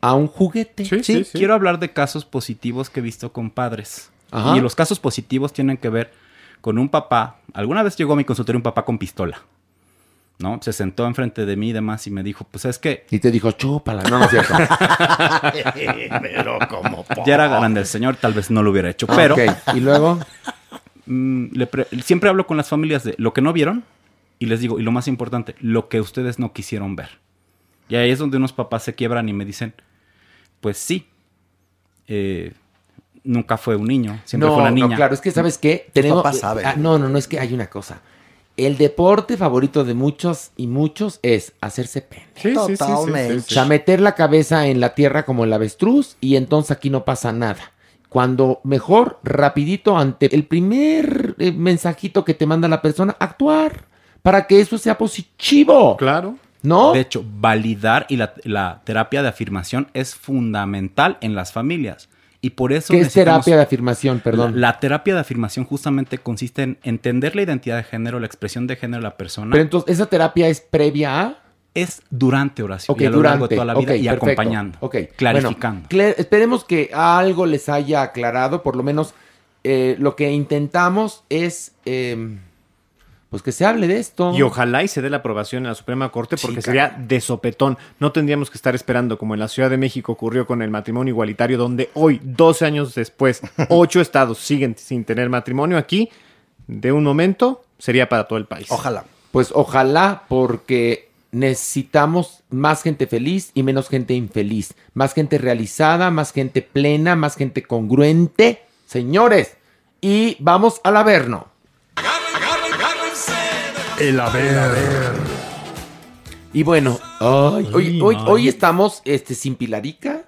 a un juguete. Sí, quiero hablar de casos positivos que he visto con padres. Ajá. Y los casos positivos tienen que ver con un papá. Alguna vez llegó a mi consultorio un papá con pistola. ¿No? Se sentó enfrente de mí y demás y me dijo, pues es que... Y te dijo, chúpala. No, no es cierto. <laughs> Pero como Ya era grande el señor, tal vez no lo hubiera hecho. Ah, Pero... ok. ¿Y luego? <laughs> Mm, le pre- siempre hablo con las familias de lo que no vieron y les digo, y lo más importante, lo que ustedes no quisieron ver. Y ahí es donde unos papás se quiebran y me dicen, pues sí, eh, nunca fue un niño, siempre no, fue una niña. No, claro, es que ¿sabes qué? papás saben. Ah, no, no, no, es que hay una cosa. El deporte favorito de muchos y muchos es hacerse pendejo. Totalmente. O sea, meter la cabeza en la tierra como el avestruz y entonces aquí no pasa nada. Cuando mejor, rapidito, ante el primer eh, mensajito que te manda la persona, actuar para que eso sea positivo. Claro. ¿No? De hecho, validar y la, la terapia de afirmación es fundamental en las familias. Y por eso ¿Qué es terapia de afirmación? Perdón. La, la terapia de afirmación justamente consiste en entender la identidad de género, la expresión de género de la persona. Pero entonces, ¿esa terapia es previa a? es durante oración Ok, y a lo largo durante. de toda la vida y perfecto. acompañando, Ok, clarificando. bueno, esperemos que algo les haya aclarado, por lo menos eh, lo que intentamos es eh, pues que se hable de esto. Y ojalá y se dé la aprobación en la Suprema Corte porque Sí, sería de sopetón. No tendríamos que estar esperando como en la Ciudad de México ocurrió con el matrimonio igualitario, donde hoy, 12 años después, <laughs> ocho estados siguen sin tener matrimonio. Aquí, de un momento, sería para todo el país. Ojalá. Pues ojalá porque necesitamos más gente feliz y menos gente infeliz, más gente realizada, más gente plena, más gente congruente, señores. Y vamos al Averno. El haber. Y bueno, ay, hoy, hoy, hoy estamos este, sin Pilarica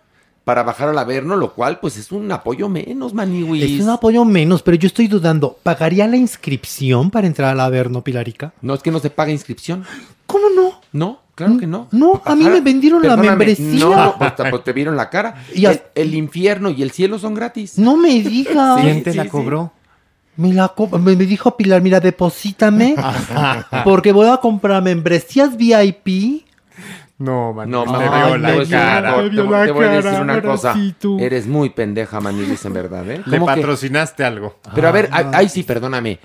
para bajar al Averno, lo cual pues es un apoyo menos, Maniwis. Es un apoyo menos, pero yo estoy dudando. ¿Pagaría la inscripción para entrar al Averno, Pilarica? No, es que no se paga inscripción. ¿Cómo no? No, claro que no. No, a mí me vendieron la membresía. No, pues, te- pues, te vieron la cara. <laughs> Y el, infierno y el cielo son gratis. No me digas. ¿Quién te la cobró? Me, la me, me dijo Pilar, mira, deposítame porque voy a comprar membresías VIP. No, man, No, te veo te la voy a decir cara. te vio voy- la te voy a decir una cosa. sí. Eres muy pendeja, Manilis, en verdad, ¿eh? Le ¿Cómo que- patrocinaste algo. Pero a ver, ay, ay, sí, perdóname.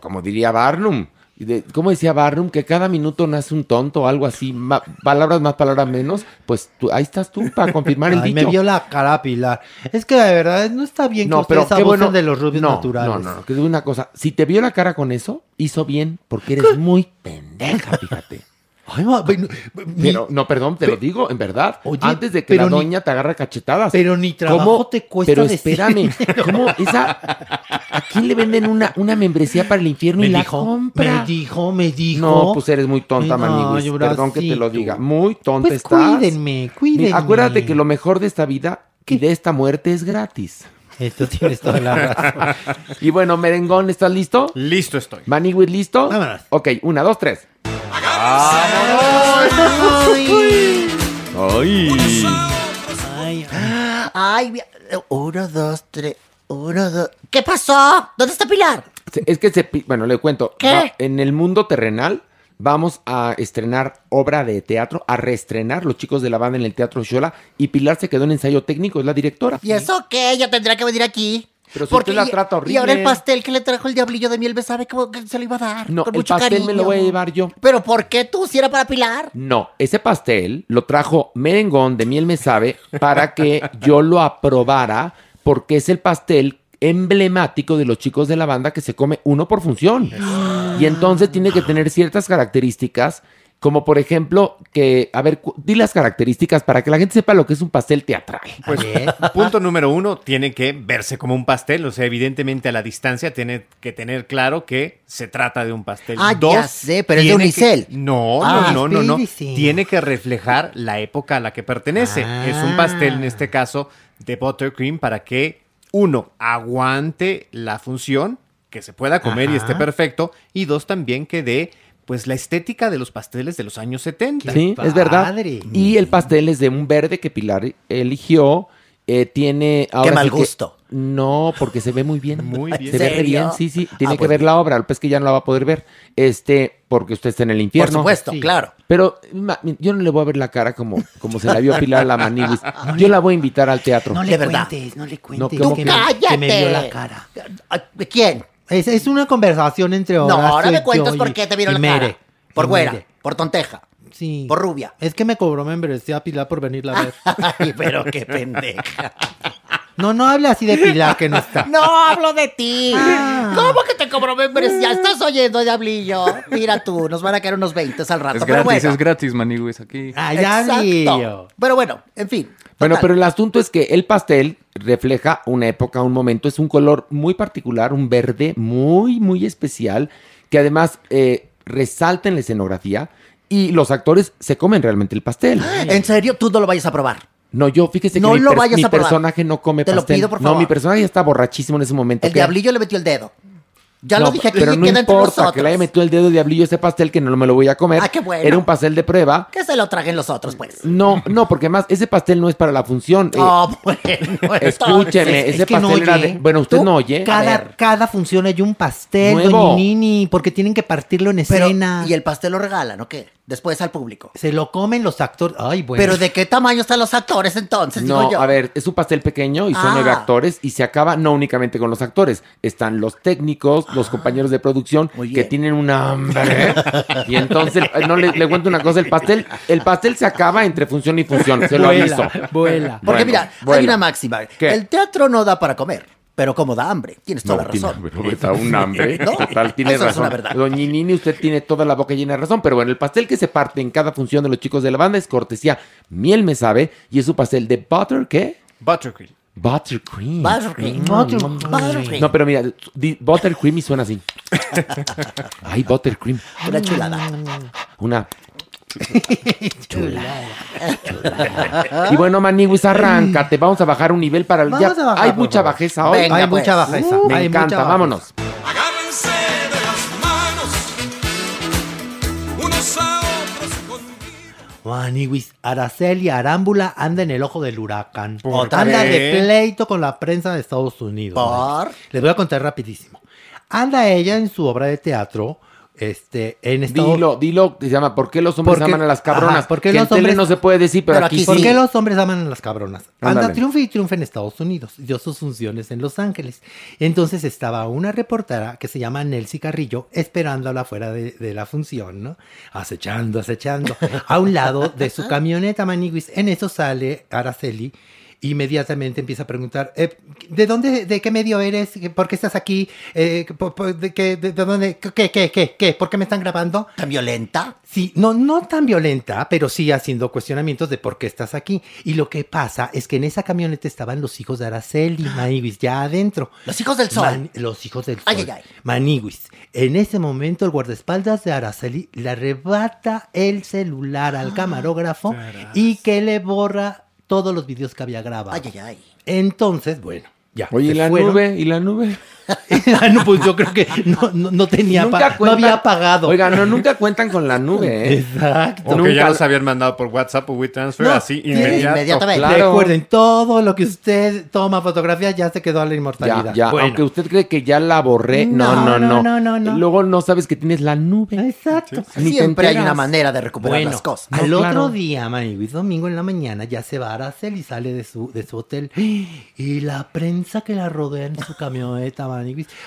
Como diría Barnum. De- ¿Cómo decía Barnum? Que cada minuto nace un tonto o algo así. ma- palabras más, palabras menos. Pues tú, ahí estás tú para confirmar el Ay, dicho. me vio la cara Pilar. Es que de verdad no está bien que No, pero ustedes qué bueno. de los rubios no, naturales. No, no, no. Que digo una cosa. Si te vio la cara con eso, hizo bien porque eres muy pendeja, fíjate. Ay, ma- bueno, mi- Pero, no, perdón, te lo digo, en verdad. Oye, Antes de que la ni- doña te agarre cachetadas. pero ni trabajo te cuesta Pero espérame, ¿cómo esa... ¿A quién le venden una, una membresía para el infierno me y la dijo, compra? me dijo, me dijo. No, pues eres muy tonta, no, Perdón que te lo diga. Muy tonta Pues estás. cuídenme, cuídenme. Mira, acuérdate que lo mejor de esta vida y de esta muerte es gratis. Esto tienes toda la razón. <laughs> Y bueno, Merengón, ¿estás listo? Listo estoy. Maniwis, ¿listo? Vámonos. Ok, una, dos, tres. Ay, Ay, mi- uno, dos, tres, uno, dos. ¿Qué pasó? ¿Dónde está Pilar? Es que se, bueno, le cuento. ¿Qué? Va- en el mundo terrenal vamos a estrenar obra de teatro, a reestrenar los chicos de la banda en el Teatro Xola y Pilar se quedó en ensayo técnico, es la directora. ¿Y eso qué? Ella tendrá que venir aquí. Pero si usted la y- trata Y ahora el horrible. pastel que le trajo el diablillo de miel, ¿me sabe cómo que se lo iba a dar? No, con el mucho pastel me lo voy a llevar yo. ¿Pero por qué tú? Si era para Pilar. No, ese pastel lo trajo Merengón de Miel Me Sabe para que yo lo aprobara porque es el pastel emblemático de los chicos de la banda que se come uno por función. Y entonces tiene que tener ciertas características, como por ejemplo que, a ver, di las características para que la gente sepa lo que es un pastel teatral. <laughs> Pues punto número uno, tiene que verse como un pastel. O sea, evidentemente a la distancia tiene que tener claro que se trata de un pastel. Ah, ya sé, pero es de unicel. que- no, Ah, no, no, no, no. Tiene que reflejar la época a la que pertenece. Ah. Es un pastel, en este caso, de buttercream para que uno aguante la función, que se pueda comer y esté perfecto. Y dos, también que dé pues la estética de los pasteles de los años 70. Sí, es verdad. Y el pastel es de un verde que Pilar eligió. eh, tiene ahora mal sí que- gusto. No, porque se ve muy bien. <laughs> Muy bien. Se ve re ¿Serio? bien, sí, sí. Tiene Ah, que pues ver la obra, lo que es que ya no la va a poder ver. Este, porque usted está en el infierno. Por supuesto, Sí. claro. Pero ma- yo no le voy a ver la cara como, como se la vio a Pilar a la Maniwis. <laughs> Yo la voy a invitar al teatro. No le cuentes, no le No, cuentes. ¿cómo que que? me- ¡Cállate! Que me vio la cara. ¿De quién? Es, es una conversación entre No, Horacio ahora me cuentas por qué te vieron y la cara. Mere. Por Y güera, Mere. por tonteja, Sí. por rubia. Es que me cobró membresía Pilar por venirla a ver. <laughs> Ay, pero qué pendeja. <laughs> No, no hable así de Pilar que no está. No hablo de ti. ¿Cómo que te cobró membresía? ¿Estás oyendo, Diablillo? Mira tú, nos van a caer unos 20 al rato. Es pero gratis, bueno. es gratis, Maniwis, aquí. Ay, Exacto. Diablillo. Pero bueno, en fin. Bueno, pero el asunto es que el pastel refleja una época, un momento, es un color muy particular, un verde muy, muy especial, que además eh, resalta en la escenografía y los actores se comen realmente el pastel. En serio, tú no lo vayas a probar. No, yo fíjese que No mi, lo per- vayas mi a probar. personaje no come Te lo pastel. pido, por No, mi personaje está borrachísimo en ese momento. El ¿qué? Diablillo le metió el dedo. Ya No, lo dije aquí, pero no importa nosotros. que le haya metido el dedo diablillo a ese pastel que no me lo voy a comer. Ah, qué bueno. Era un pastel de prueba. Que se lo traguen los otros, pues. No, no, porque además ese pastel no es para la función. Eh, <laughs> Oh, bueno. <laughs> escúcheme, ese es que no pastel era oye. de... Bueno, usted ¿Tú? no oye. Cada, cada función hay un pastel, Nuevo. doña Nini, porque tienen que partirlo en Pero, escena. y el pastel lo regalan, ¿o qué? Después al público. Se lo comen los actores. Ay, bueno. Pero ¿de qué tamaño están los actores entonces? No, digo yo. a ver, es un pastel pequeño y son Ah. nueve actores y se acaba no únicamente con los actores, están los técnicos, los compañeros de producción que tienen una hambre y entonces eh, no le, le cuento una cosa, el pastel, el pastel se acaba entre función y función, se lo aviso. vuela, vuela. Porque Bueno, mira, hay bueno. una máxima. ¿Qué? El teatro no da para comer, pero como da hambre. Tienes toda No, la tiene, razón. pero está un hambre. <laughs> No, Total, tiene eso es razón. una verdad. Doña Nini, usted tiene toda la boca llena de razón. Pero bueno, el pastel que se parte en cada función de los chicos de la banda es cortesía Miel Me Sabe y es un pastel de butter, ¿qué? Buttercream. Buttercream. Buttercream. Mm. Buttercream. No, pero mira, di- buttercream y suena así. <laughs> Ay, buttercream. Una chulada. Una. <laughs> Y bueno, Maniwis, arráncate. Vamos a bajar un nivel para el. Vamos a bajar, hay mucha favor. bajeza hoy. Venga, hay pues. mucha bajeza. Uh, me hay mucha encanta, bajeza. vámonos. Maniwis, Araceli Arámbula anda en el ojo del huracán. ¿Otra anda de pleito con la prensa de Estados Unidos. ¿Por? Les voy a contar rapidísimo. Anda ella en su obra de teatro, este, en Estados Dilo, dilo, se llama ¿Por qué los hombres ¿Por qué- aman a las cabronas? Ajá, ¿por qué que los en tele hombres- no se puede decir, pero, Pero aquí, aquí ¿Por sí. qué los hombres aman a las cabronas? Anda, triunfa y triunfa en Estados Unidos. Dio sus funciones en Los Ángeles. Entonces estaba una reportera que se llama Nelcy Carrillo esperándola fuera de, de la función, ¿no? Acechando, acechando. A un lado de su <laughs> camioneta Maniguis. En eso sale Araceli. Inmediatamente empieza a preguntar, eh, ¿de dónde, de qué medio eres? ¿Por qué estás aquí? Eh, por- por- ¿De, qué, de, de dónde? ¿Qué, qué, qué, qué? ¿Por qué me están grabando? ¿Tan violenta? Sí, no, no tan violenta, pero sí haciendo cuestionamientos de por qué estás aquí. Y lo que pasa es que en esa camioneta estaban los hijos de Araceli, Maniguis, ya adentro. Los hijos del sol. Man- los hijos del sol. Ay, ay, ay. Maniguis. En ese momento, el guardaespaldas de Araceli le arrebata el celular Ah, al camarógrafo y que le borra todos los videos que había grabado. Ay, ay, ay. Entonces, bueno, ya. Oye, ¿y la fueron. nube? ¿Y la nube? <laughs> Ah, no, pues yo creo que no, no, no tenía, no cuentan- había pagado. Oiga, no, nunca cuentan con la nube, ¿eh? Exacto. O que Nunca ya los habían mandado por WhatsApp o WeTransfer, No, así sí, inmediato. inmediatamente. Claro. Recuerden, todo lo que usted toma fotografía ya se quedó a la inmortalidad. ya, Bueno, aunque usted cree que ya la borré, no, No, no, no. no, no, no, no. Luego no sabes que tienes la nube. Exacto. Ni te Siempre hay una manera de recuperar Bueno, las cosas. al No, otro día, Maniwis, domingo en la mañana, ya se va a Araceli y sale de su, de su hotel. <gasps> Y la prensa que la rodea en su camioneta,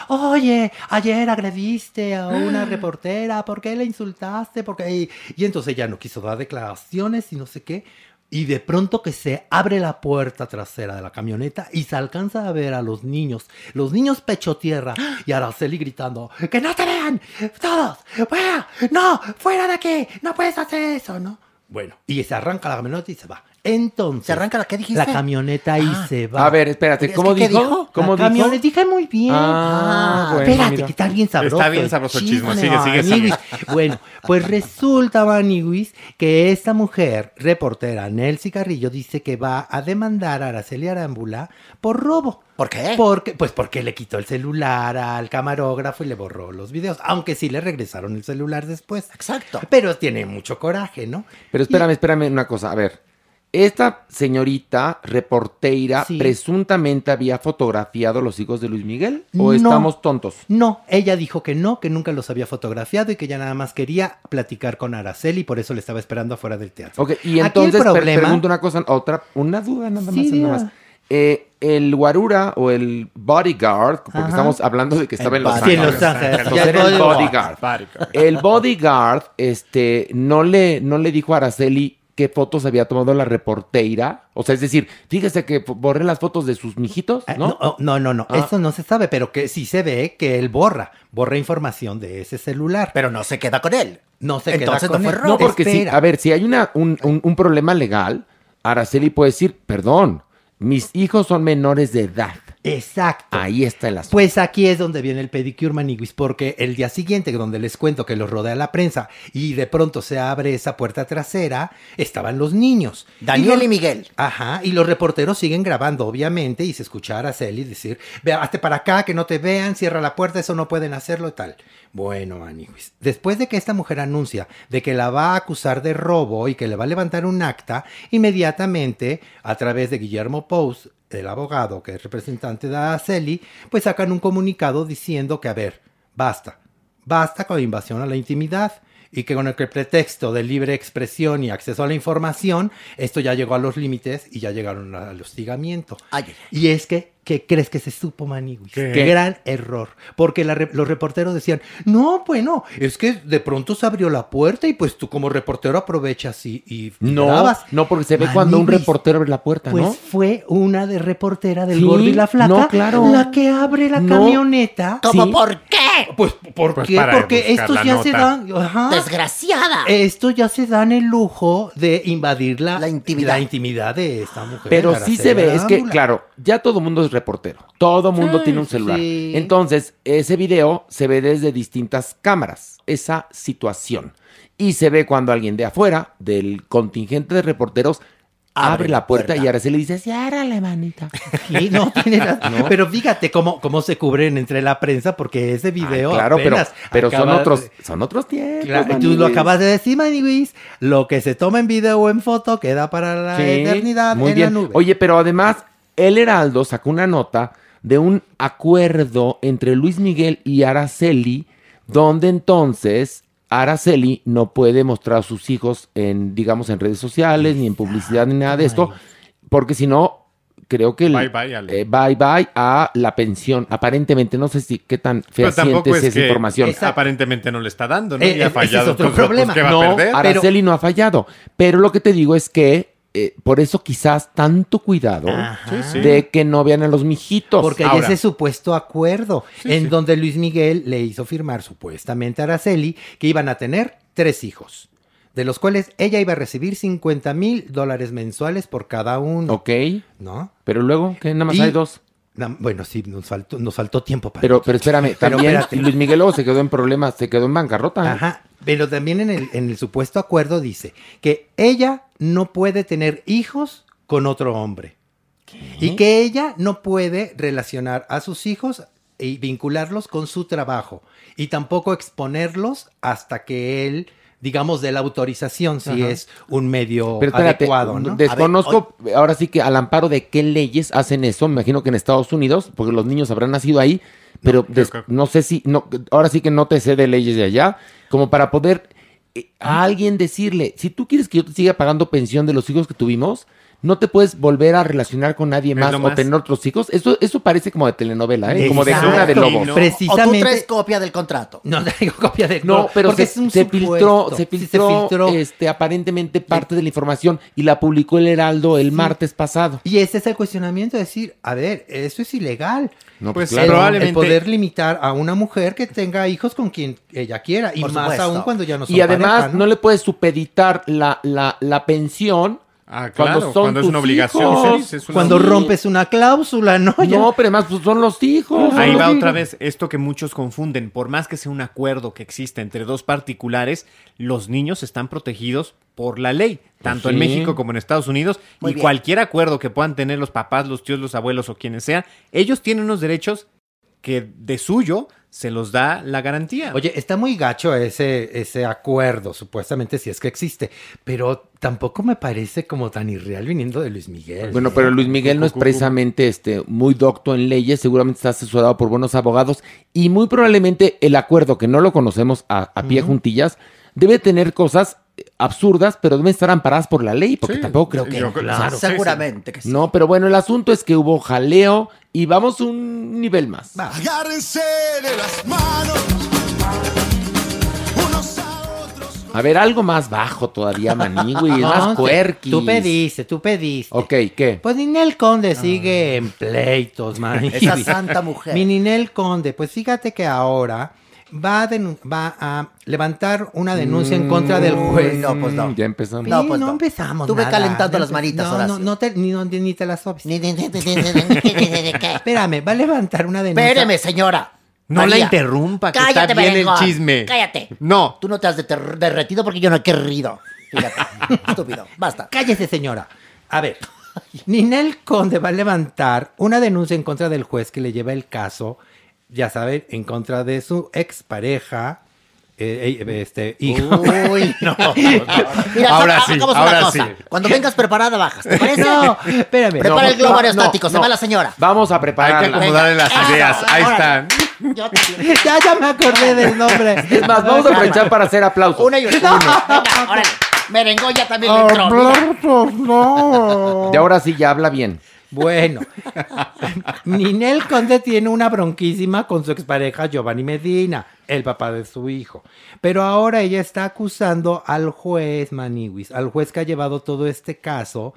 Oye, ayer agrediste a una <gasps> reportera, ¿por qué la insultaste? ¿Por qué?". Y, y entonces ella no quiso dar declaraciones y no sé qué. Y de pronto que se abre la puerta trasera de la camioneta y se alcanza a ver a los niños, los niños pecho tierra <gasps> y Araceli gritando, ¡que no te vean! ¡Todos! ¡Fuera! ¡No! ¡Fuera de aquí! ¡No puedes hacer eso! ¿no? Bueno, y se arranca la camioneta y se va. Entonces... ¿Se arranca la qué dijiste? La camioneta y Ah. se va. A ver, espérate, Es ¿cómo que, ¿qué dijo? dijo? ¿Cómo la dijo? camioneta, dije muy bien. Ah, bueno, Espérate, mira. que está bien sabroso. Está bien sabroso el chisme. Sigue, sigue, sigue. Bueno, pues resulta, Maniguis, que esta mujer, reportera Nelcy Carrillo, dice que va a demandar a Araceli Arámbula por robo. ¿Por qué? Porque, pues porque le quitó el celular al camarógrafo y le borró los videos. Aunque sí le regresaron el celular después. Exacto. Pero tiene mucho coraje, ¿no? Pero espérame, espérame una cosa. A ver, Esta señorita reportera Sí. presuntamente había fotografiado a los hijos de Luis Miguel o No. estamos tontos. No, ella dijo que no, que nunca los había fotografiado y que ya nada más quería platicar con Araceli y por eso le estaba esperando afuera del teatro. Ok, y Aquí el entonces problema- pregunto una cosa, otra, una duda nada más. Sí, nada más. Eh, el guarura o el bodyguard, porque Ajá. estamos hablando de que estaba El en Los body- Sí, en Ángeles. Los Ángeles. Entonces el era el bodyguard. bodyguard. El bodyguard, este, no le, no le dijo a Araceli qué fotos había tomado la reportera. O sea, es decir, fíjese que borré las fotos de sus mijitos, Ah, ¿no? No, no, no, no, Ah. eso no se sabe, pero que sí se ve que él borra, borra información de ese celular. Pero no se queda con él. No se Entonces queda con no él. robo. No, porque si, a ver, si hay una, un, un- un problema legal, Araceli puede decir, perdón, mis hijos son menores de edad. Exacto. Ahí está el asunto. Pues aquí es donde viene el pedicure maniguis, porque el día siguiente, donde les cuento que los rodea la prensa y de pronto se abre esa puerta trasera, estaban los niños. Daniel y Miguel. Ajá, y los reporteros siguen grabando, obviamente, y se escucha a Araceli decir, ve, hazte para acá, que no te vean, cierra la puerta, eso no pueden hacerlo y tal. Bueno, maniguis, después de que esta mujer anuncia de que la va a acusar de robo y que le va a levantar un acta, inmediatamente, a través de Guillermo Pous, el abogado que es representante de Araceli, pues sacan un comunicado diciendo que, a ver, basta, basta con la invasión a la intimidad y que con el pretexto de libre expresión y acceso a la información, esto ya llegó a los límites y ya llegaron al hostigamiento. Ay, Y es que, ¿qué crees que se supo, Maniguis? ¿Qué? Qué gran error. Porque la re- los reporteros decían, no, bueno, es que de pronto se abrió la puerta y pues tú como reportero aprovechas y, No, grabas. no, porque se ve cuando un reportero abre la puerta, Pues ¿no? fue una de reportera del Sí, gordo y la flaca, no, claro. la que abre la No. camioneta. ¿Cómo Sí. por qué? Pues, ¿por Pues qué? para Porque estos ya se dan... ajá. Desgraciada. Estos ya se dan el lujo de invadir la, La intimidad. la intimidad de esta mujer. Pero sí se ve, es que, claro, ya todo mundo es reportero. Todo mundo Sí, tiene un celular. sí. Entonces, ese video se ve desde distintas cámaras, esa situación. Y se ve cuando alguien de afuera, del contingente de reporteros, abre, la puerta, y ahora se le dice, ciérrale, manita. Sí, no, tiene razón. <laughs> ¿No? Pero fíjate cómo, cómo se cubren entre la prensa, porque ese video. Ah, claro, pero, apenas pero son acaba otros, son otros tiempos. Claro, tú lo acabas de decir, Maniwis. Lo que se toma en video o en foto queda para la Sí, eternidad muy en bien. la nube. Oye, pero además, El Heraldo sacó una nota de un acuerdo entre Luis Miguel y Araceli, donde entonces Araceli no puede mostrar a sus hijos en, digamos, en redes sociales, ni en publicidad, ni nada de esto, porque si no, creo que el, Bye, bye, Ale. eh, bye bye a la pensión. Aparentemente, no sé si qué tan fehaciente es es esa información. aparentemente no le está dando, ¿no? Eh, y ha ese es fallado. otro pues, pues, problema. ¿Qué va no, a perder? Araceli no ha fallado. Pero lo que te digo es que eh, por eso quizás tanto cuidado Ajá. Sí, sí. de que no vean a los mijitos. Porque hay Ahora. ese supuesto acuerdo Sí, en sí. donde Luis Miguel le hizo firmar supuestamente a Araceli que iban a tener tres hijos, de los cuales ella iba a recibir 50 mil dólares mensuales por cada uno. Ok, ¿No? pero luego, que nada más Y- hay dos. Bueno, sí, nos faltó, nos faltó tiempo para Pero, pero espérame, Pero también espérate. Luis Miguel luego se quedó en problemas, se quedó en bancarrota. Ajá. Pero también en el, en el supuesto acuerdo dice que ella no puede tener hijos con otro hombre. Y que ella no puede relacionar a sus hijos y vincularlos con su trabajo. Y tampoco exponerlos hasta que él, digamos, dé la autorización si Ajá. es un medio Pero espérate, adecuado, ¿no? desconozco ahora sí que al amparo de qué leyes hacen eso, me imagino que en Estados Unidos, porque los niños habrán nacido ahí, pero des- no, sé si, no, ahora sí que no te sé de leyes de allá, como para poder eh, a alguien decirle, si tú quieres que yo te siga pagando pensión de los hijos que tuvimos, no te puedes volver a relacionar con nadie más o tener otros hijos. Eso, eso parece como de telenovela, ¿eh? Como de cuna de lobos. No. O Precisamente. tú traes copia del contrato. No <laughs> traigo copia de No, pero porque se, es un se filtró, se Sí, filtró, filtró. este, aparentemente parte de la información y la publicó el Heraldo el martes pasado. Y ese es el cuestionamiento, decir, a ver, eso es ilegal. No, Pues claro. El- probablemente- El poder limitar a una mujer que tenga hijos con quien ella quiera. Y Por más supuesto. aún cuando ya no son Y además pareja, ¿no? le puedes supeditar la, la, la pensión Ah, cuando claro, son cuando es tus una obligación, hijos. sí, es una- Cuando rompes una cláusula, ¿no? Ya- No, pero además pues, son los hijos. Ahí los va hijos. otra vez esto que muchos confunden. Por más que sea un acuerdo que exista entre dos particulares, los niños están protegidos por la ley, tanto en sí. México como en Estados Unidos. Muy y bien. cualquier acuerdo que puedan tener los papás, los tíos, los abuelos o quienes sea, ellos tienen unos derechos que de suyo se los da la garantía. Oye, está muy gacho ese, ese acuerdo, supuestamente, si es que existe, pero tampoco me parece como tan irreal viniendo de Luis Miguel. Bueno, pero Luis Miguel no es precisamente este, muy docto en leyes, seguramente está asesorado por buenos abogados y muy probablemente el acuerdo, que no lo conocemos a, a pie juntillas, debe tener cosas absurdas, pero deben estar amparadas por la ley, porque Sí, tampoco creo que... yo Claro. seguramente que sí. No, pero bueno, el asunto es que hubo jaleo y vamos un nivel más. Agárrense de las manos. A ver, algo más bajo todavía, Manigui, <laughs> No, más puerquis. Tú pediste, tú pediste. Ok, ¿qué? Pues Ninel Conde sigue en pleitos, <laughs> man. Esa <laughs> santa mujer. Mi Ninel Conde, pues fíjate que ahora va a, va a levantar una denuncia en contra del juez. No, pues no. Ya empezamos. No, no, pues no. empezamos Tuve nada. calentando No las manitas, No, no, no te, ni, no- ni te las sobes. Espérame, va a levantar una denuncia. Espéreme, señora. No la interrumpa, que Cállate, está bien el chisme. Cállate. No. Tú no te has derretido porque yo no he querido. Fíjate. Estúpido. Basta. Cállese, señora. A ver, Ninel Conde va a levantar una denuncia en contra del juez que le lleva el caso, ya saben, en contra de su expareja, eh, eh, este, hijo. Uy, <laughs> no. no. Mira, Ahora sí, hagamos ahora una cosa. sí. Cuando vengas preparada, bajas. ¿Te parece? No, espérame. Prepara No, el globo no, aerostático. no, Se no. va la señora. Vamos a prepararla. Hay que acomodarle las Venga, ideas. Ahí órale. están. Yo. <laughs> Ya, ya me acordé del nombre. Es más, vamos a aprovechar para hacer aplausos. Una y una. Venga, órale. Merengón ya también le entró. mira. Y ahora sí ya habla bien. Bueno, Ninel Conde tiene una bronquísima con su expareja Giovanni Medina, el papá de su hijo. Pero ahora ella está acusando al juez Maniwis, al juez que ha llevado todo este caso,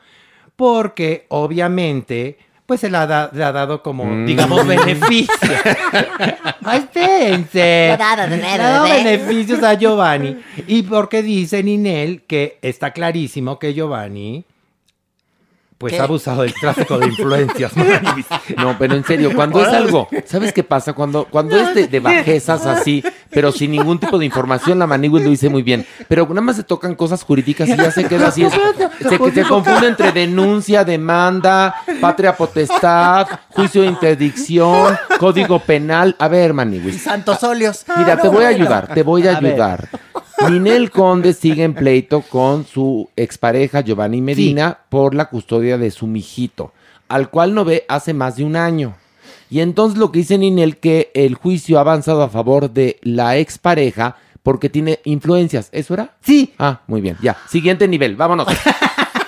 porque obviamente, pues se le ha, da- le ha dado como, Mm. digamos, beneficio. <laughs> Ay, espérense. Le ha dado Le dinero, ha dado beneficios a Giovanni. Y porque dice Ninel que está clarísimo que Giovanni pues ¿Qué? ha abusado del tráfico de influencias. Maniwis. No, pero en serio, cuando es algo, ¿sabes qué pasa? Cuando, cuando es de, de bajezas así, pero sin ningún tipo de información, la Manigüe lo dice muy bien. Pero nada más se tocan cosas jurídicas y ya se queda así. Es, se, que se confunde entre denuncia, demanda, patria potestad, juicio de interdicción, código penal. A ver, Manigüe. Santos óleos. Mira, te No, voy a ayudar, te voy a, ayudar. Ninel Conde sigue en pleito con su expareja Giovanni Medina por la custodia de su mijito, al cual no ve hace más de un año. Y entonces lo que dice Ninel que el juicio ha avanzado a favor de la expareja porque tiene influencias. ¿Eso era? Sí. Ah, muy bien. Ya. Siguiente nivel. Vámonos. <laughs>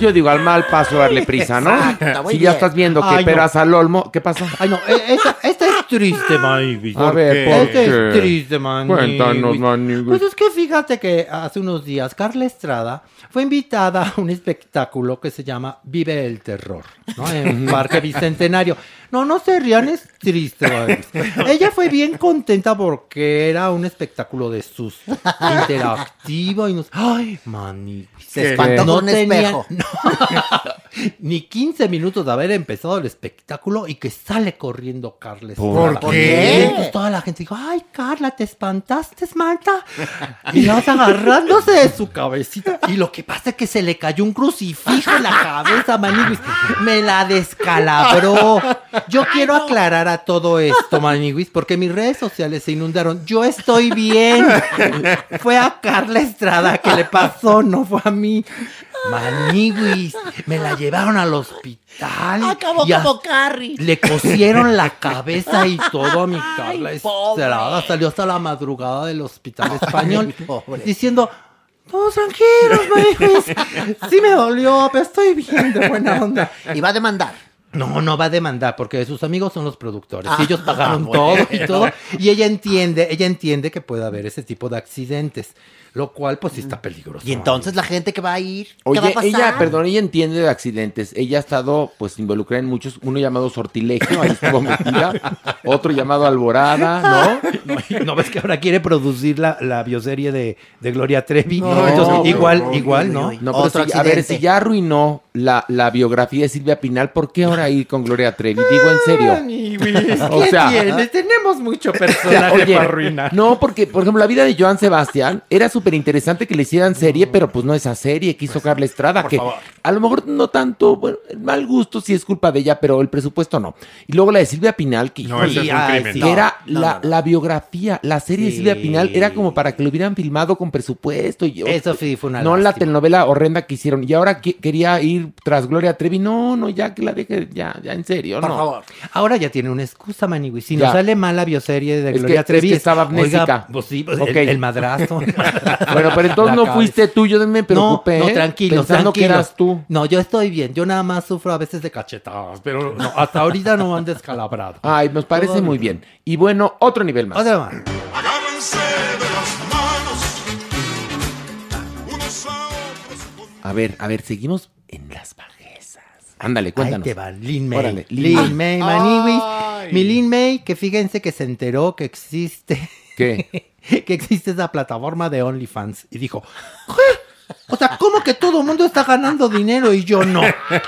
Yo digo, al mal paso darle prisa, ¿no? Exacto, muy si ya bien. estás viendo que Ay, no. peras al olmo, ¿qué pasó? Ay, no, eh, esta, esta es triste, Maniwis. A ver, qué? ¿por Esta es qué? triste, Maniwis. Cuéntanos, Manigüe. Pues es que fíjate que hace unos días Carla Estrada fue invitada a un espectáculo que se llama Vive el Terror, ¿no? En Parque Bicentenario. No, no se rían, es triste. Maniwis. <laughs> Ella fue bien contenta porque era un espectáculo de susto, interactivo y nos... ¡Ay, Maniwis! Se espantó No con un tenía- espejo. no, <laughs> <laughs> ni 15 minutos de haber empezado el espectáculo y que sale corriendo Carla ¿Por Estrada. qué? Y entonces toda la gente dijo, ay, Carla, ¿te espantaste, Marta? <laughs> Y las agarrándose de su cabecita. Y lo que pasa es que se le cayó un crucifijo en la cabeza, Maniguis. Me la descalabró. Yo quiero aclarar a todo esto, Maniguis, porque mis redes sociales se inundaron. Yo estoy bien. <laughs> Fue a Carla Estrada que le pasó, no fue a mí. Me la llevaron al hospital. Acabó y como Carrie. le cosieron la cabeza y <laughs> todo a mi Carla. Estrada. Salió hasta la madrugada del hospital español Ay, diciendo, todos tranquilos, Maniguis. Sí me dolió, pero estoy bien de buena onda. <laughs> Y va a demandar. No, no va a demandar porque sus amigos son los productores Ah, y ellos pagaron <laughs> bueno. todo y todo. Y ella entiende, ella entiende que puede haber ese tipo de accidentes, lo cual pues sí está peligroso. Y entonces la gente que va a ir, ¿qué Oye, va a pasar? ella, perdón, ella entiende de accidentes. Ella ha estado, pues, involucrada en muchos, uno llamado Sortilegio, ahí estuvo metida, <laughs> otro llamado Alborada, ¿no? <laughs> No, ¿no ves que ahora quiere producir la, la bioserie de, de Gloria Trevi? No, Entonces, pero- igual, igual, ¿no? No, pero si- a ver, si ya arruinó la, la biografía de Silvia Pinal, ¿por qué ahora ir con Gloria Trevi? Digo, en serio. <laughs> O ¿Qué sea- tienes? Tenemos mucho personaje Oye, para arruinar. No, porque, por ejemplo, la vida de Joan Sebastián era súper interesante que le hicieran serie, pero pues no esa serie que hizo Carla Estrada, que a lo mejor no tanto, bueno, el mal gusto sí es culpa de ella, pero el presupuesto no. Y luego la de Silvia Pinal, que, No, ay, No, era no, la, no, no. la biografía, la serie de. Silvia Pinal era como para que lo hubieran filmado con presupuesto. Y, Eso sí fue una No la telenovela horrenda que hicieron. Y ahora que- quería ir tras Gloria Trevi. No, no, ya que la deje, ya, ya en serio, Por no. favor. Ahora ya tiene una excusa, Maniwis. Si Ya. nos sale mal la bioserie de Es Gloria que- es Trevi. que estaba oiga, amnésica. pues sí, pues, Ok. el, el madrazo. <laughs> Bueno, pero entonces La no cabeza. fuiste tú, yo me preocupé. No, no, ¿eh? tranquilo, Pensando que tranquilo. eras tú. No, yo estoy bien. Yo nada más sufro a veces de cachetadas, pero no, hasta ahorita no me han descalabrado. <laughs> Ay, nos parece Todo muy bien. bien. Y bueno, otro nivel más. Otra más. Agárrense de las manos. Unos a otros. A ver, a ver, seguimos en las bajezas. Ándale, Ahí cuéntanos. te va, Lin May. Órale, Lin Lin May. May, Maniwis. Mi Lin May, que fíjense que se enteró que existe. ¿Qué? <laughs> que existe esa plataforma de OnlyFans. Y dijo, "¿Qué? O sea, ¿cómo que todo el mundo está ganando dinero y yo no?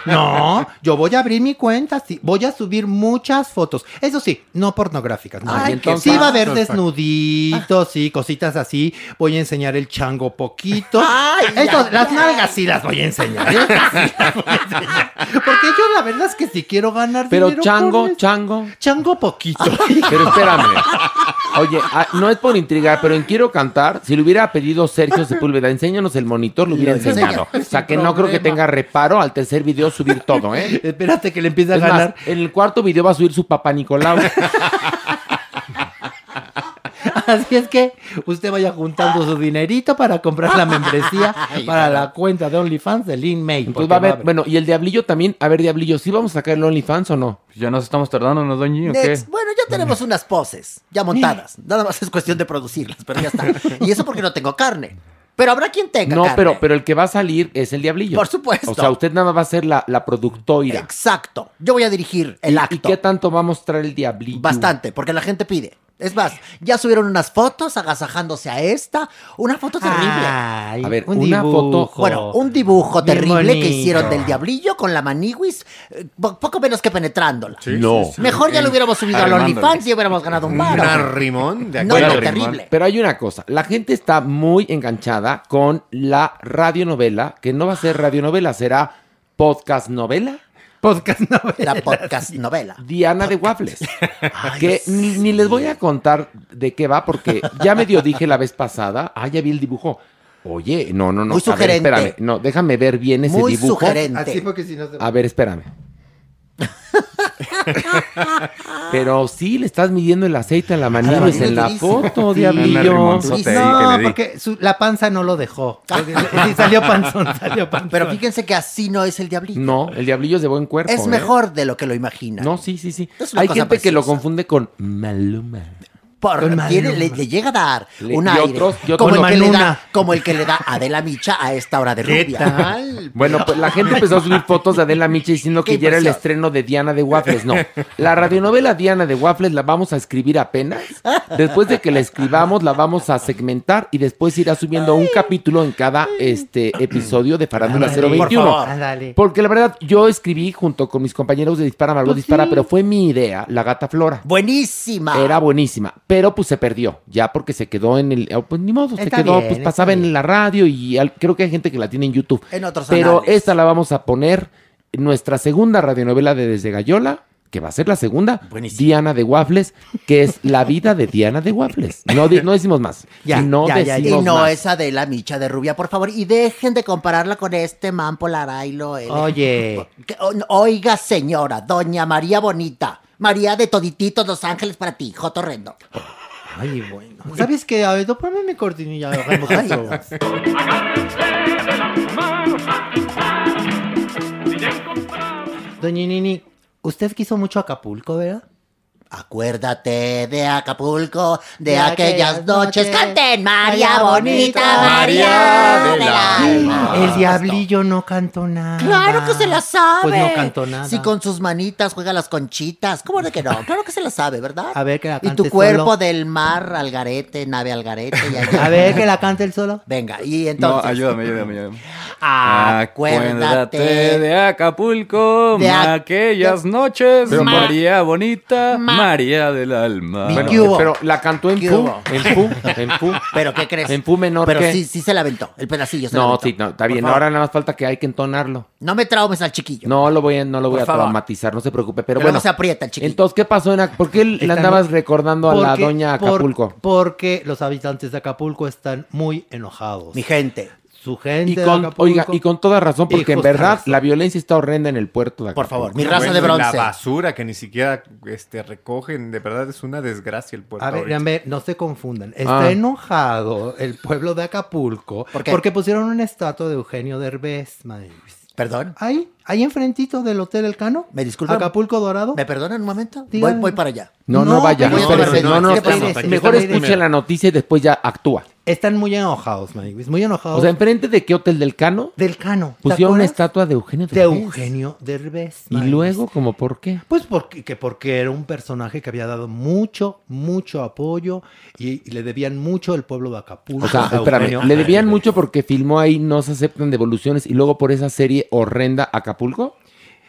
No, yo voy a abrir mi cuenta, sí, voy a subir muchas fotos. Eso sí, no pornográficas. No. Ay, entonces- sí va a haber desnuditos, sí, cositas así. Voy a enseñar el chango poquito. Ay, Eso, ya, las nalgas sí las voy a enseñar. esas sí las voy a enseñar. Porque yo la verdad es que si quiero ganar Pero dinero chango, con eso- chango. chango poquito. <laughs> Pero espérame. Oye, ah, no es por intrigar, pero en Quiero Cantar, si le hubiera pedido Sergio Sepúlveda, enséñanos el monitor, lo hubiera enseñado. O sea, que no creo que tenga reparo al tercer video subir todo, ¿eh? <laughs> Espérate que le empiece a Es más, ganar. en el cuarto video va a subir su papá Nicolau. <laughs> Así es que usted vaya juntando su dinerito para comprar la membresía <laughs> para la cuenta de OnlyFans de Lin May. Entonces va a haber, bueno, y el Diablillo también. A ver, Diablillo, ¿sí vamos a sacar el OnlyFans o no? Ya nos estamos tardando, ¿no, doñi? ¿O qué? Next. Bueno, ya tenemos unas poses ya montadas. Nada más es cuestión de producirlas, pero ya está. Y eso porque no tengo carne. Pero habrá quien tenga No, carne. pero, pero el que va a salir es el Diablillo. Por supuesto. O sea, usted nada más va a ser la, la productora. Exacto. Yo voy a dirigir el ¿Y- acto. ¿Y qué tanto va a mostrar el Diablillo? Bastante, porque la gente pide. Es más, ya subieron unas fotos agasajándose a esta. Una foto terrible. Ay, A ver, un una dibujo. foto- Bueno, un dibujo terrible que hicieron del diablillo con la maniwis, eh, po- poco menos que penetrándola. No. Mejor ya lo hubiéramos subido al Arremándole. OnlyFans y hubiéramos ganado un Un bar. arrimón de No, aquel. no, terrible. Pero hay una cosa, la gente está muy enganchada con la radionovela, que no va a ser radionovela, será podcast novela. Podcast <laughs> novela. La podcast novela. Diana de Waffles. <laughs> que ni, ni les voy a contar de qué va, porque ya medio dije la vez pasada. Ah, ya vi el dibujo. Oye, no, no, no. Muy a ver, sugerente. espérame. No, déjame ver bien ese Muy dibujo. sugerente. Así porque si no se... A ver, espérame. <laughs> Pero sí le estás midiendo el aceite a la manilla manilla en la foto, Sí. diablillo. No, porque su- la panza no lo dejó. Sí, salió panzón, salió panzón. Pero fíjense que así no es el diablillo. No, el diablillo es de buen cuerpo. es ¿eh? mejor de lo que lo imaginan. No, sí, sí, sí. Hay gente que lo confunde con Maluma. Por- Con tiene- le, le llega a dar Le- un aire. otros- como, el que le da, como el que le da Adela Micha a esta hora de ¿Qué rubia. tal? Bueno, pues la gente empezó a subir fotos de Adela Micha diciendo que ya era el estreno de Diana de Waffles. No, la radionovela Diana de Waffles la vamos a escribir apenas. Después de que la escribamos, la vamos a segmentar y después irá subiendo un capítulo en cada este episodio de Farándula Ándale, 021. por. Porque la verdad, yo escribí junto con mis compañeros de Dispara Margot Dispara, pero fue mi idea, La Gata Flora. Buenísima. Era buenísima, pero pues se perdió, ya porque se quedó en el, pues ni modo, se quedó, bien, pues pasaba en la radio y al- creo que hay gente que la tiene en YouTube. En otros Pero anales. esta la vamos a poner en nuestra segunda radionovela de Desde Gallola, que va a ser la segunda, Buenísimo. Diana de Waffles, que es la vida de Diana de Waffles. No, no decimos más. <laughs> Ya, no ya, ya, Y no más. es Adela Micha de rubia, por favor. Y dejen de compararla con este man Polarailo. el- Oye. <laughs> Oiga, señora, doña María Bonita. María de Todititos Los Ángeles para ti, Joto Rendo. Ay, bueno. ¿Sabes qué? A ver, ponme mi cortinilla. Doña Nini, usted quiso mucho Acapulco, ¿verdad? Acuérdate de Acapulco, de, De aquellas aquellas noches. noches. Canten, María Bonita, María del del alma. El diablillo no cantó nada. Claro que se la sabe. Pues no cantó nada. Si con sus manitas juega las conchitas. ¿Cómo de que no? Claro que se la sabe, ¿verdad? A ver que la Y cante tu cuerpo solo. del mar al garete, nave al garete. y allá. <laughs> A ver que la cante el solo. Venga, y No, entonces. ayúdame, ayúdame, ayúdame. Acuérdate de Acapulco, De aquellas noches, Pero María bonita, Ma- María del alma. Pero la cantó en ¿Qué fu, en fu, en fu. <laughs> ¿Pero qué crees? En fu menor Pero que- sí, sí se la aventó. El pedacillo se la No, aventó. sí, no, está Por bien. favor. Ahora nada más falta que hay que entonarlo. No me traumes al chiquillo. No lo voy a, no lo voy Por a favor. traumatizar, no se preocupe. Pero Que bueno, se aprieta el chiquillo. entonces, ¿qué pasó en ¿Por qué le andabas recordando a la doña por- Acapulco? porque los habitantes de Acapulco están muy enojados. Mi gente. Su gente Y con, oiga, y con toda razón, porque en Hijos verdad razón. la violencia está horrenda en el puerto de Por Acapulco. favor, mi raza Bueno, de bronce. La basura que ni siquiera este, recogen, de verdad es una desgracia el puerto. A ver, a ver, no se confundan. Está Ah. enojado el pueblo de Acapulco ¿Por porque pusieron una estatua de Eugenio Derbez, madre. ¿Perdón? Ahí, ahí enfrentito del Hotel Elcano. ¿Me disculpan? Acapulco Dorado. ¿Me perdonan un momento? Voy, voy para allá. No, no, No, vaya. Mejor escuche la noticia y después ya actúa. Están muy enojados, Maniguis, muy enojados. O sea, enfrente de qué hotel del Cano del Cano. ¿te pusieron una estatua de Eugenio de Derbez. Eugenio Derbez. Y Maniguis. luego, como por qué? Pues porque, que porque era un personaje que había dado mucho, mucho apoyo y, y le debían mucho el pueblo de Acapulco. O sea, espérame, Eugenio le debían Derbez. mucho porque filmó ahí No se aceptan devoluciones y luego por esa serie horrenda Acapulco.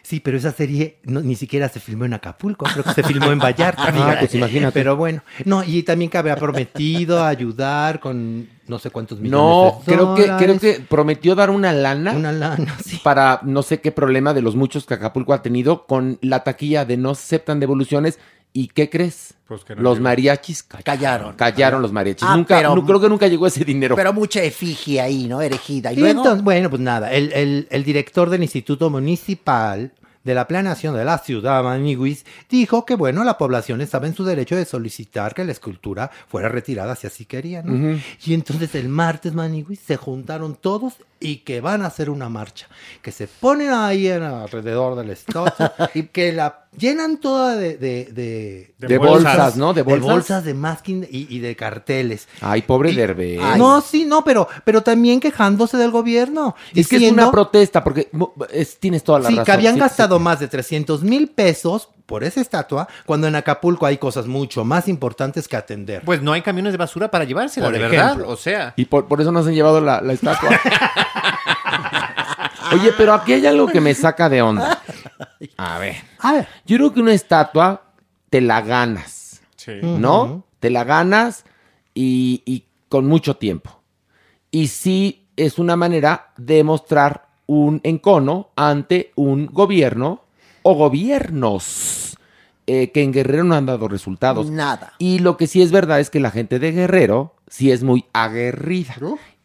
Sí, pero esa serie no- ni siquiera se filmó en Acapulco, creo que se filmó en Vallarta. <laughs> Ah, pues imagínate. Pero bueno, no, y también que había prometido ayudar con no sé cuántos millones No, de creo que, creo que prometió dar una lana Una lana, sí. para no sé qué problema de los muchos que Acapulco ha tenido con la taquilla de no aceptan devoluciones. ¿Y qué crees? Pues que no los llegó. mariachis ca- Callaron. callaron los mariachis. Ah, nunca, pero- no, creo que nunca llegó ese dinero. Pero mucha efigie ahí, ¿no? Erigida. Y Y luego... entonces, bueno, pues nada, el, el- el director del Instituto Municipal de la Planeación de la Ciudad Maniguis dijo que, bueno, la población estaba en su derecho de solicitar que la escultura fuera retirada si así querían. ¿no? Y entonces el martes Maniguis se juntaron todos y que van a hacer una marcha, que se ponen ahí en- alrededor del estatua <laughs> y que la llenan toda de, de, de, De bolsas, ¿no? De De bolsas. bolsas de masking y, y de carteles. Ay, pobre Derbez. No, sí, no, pero, pero también quejándose del gobierno. es que es una protesta, porque es- tienes toda la Sí, razón. que habían Sí, gastado más de 300 mil pesos por esa estatua, cuando en Acapulco hay cosas mucho más importantes que atender. Pues no hay camiones de basura para llevársela, Por de ejemplo. verdad. O sea, Y por, por eso nos han llevado la, la estatua. <laughs> Oye, pero aquí hay algo que me saca de onda. A ver. A ver. Yo creo que una estatua te la ganas, sí. ¿no? Te la ganas y, y con mucho tiempo. Y sí es una manera de mostrar un encono ante un gobierno o gobiernos eh, que en Guerrero no han dado resultados. Nada. Y lo que sí es verdad es que la gente de Guerrero sí es muy aguerrida.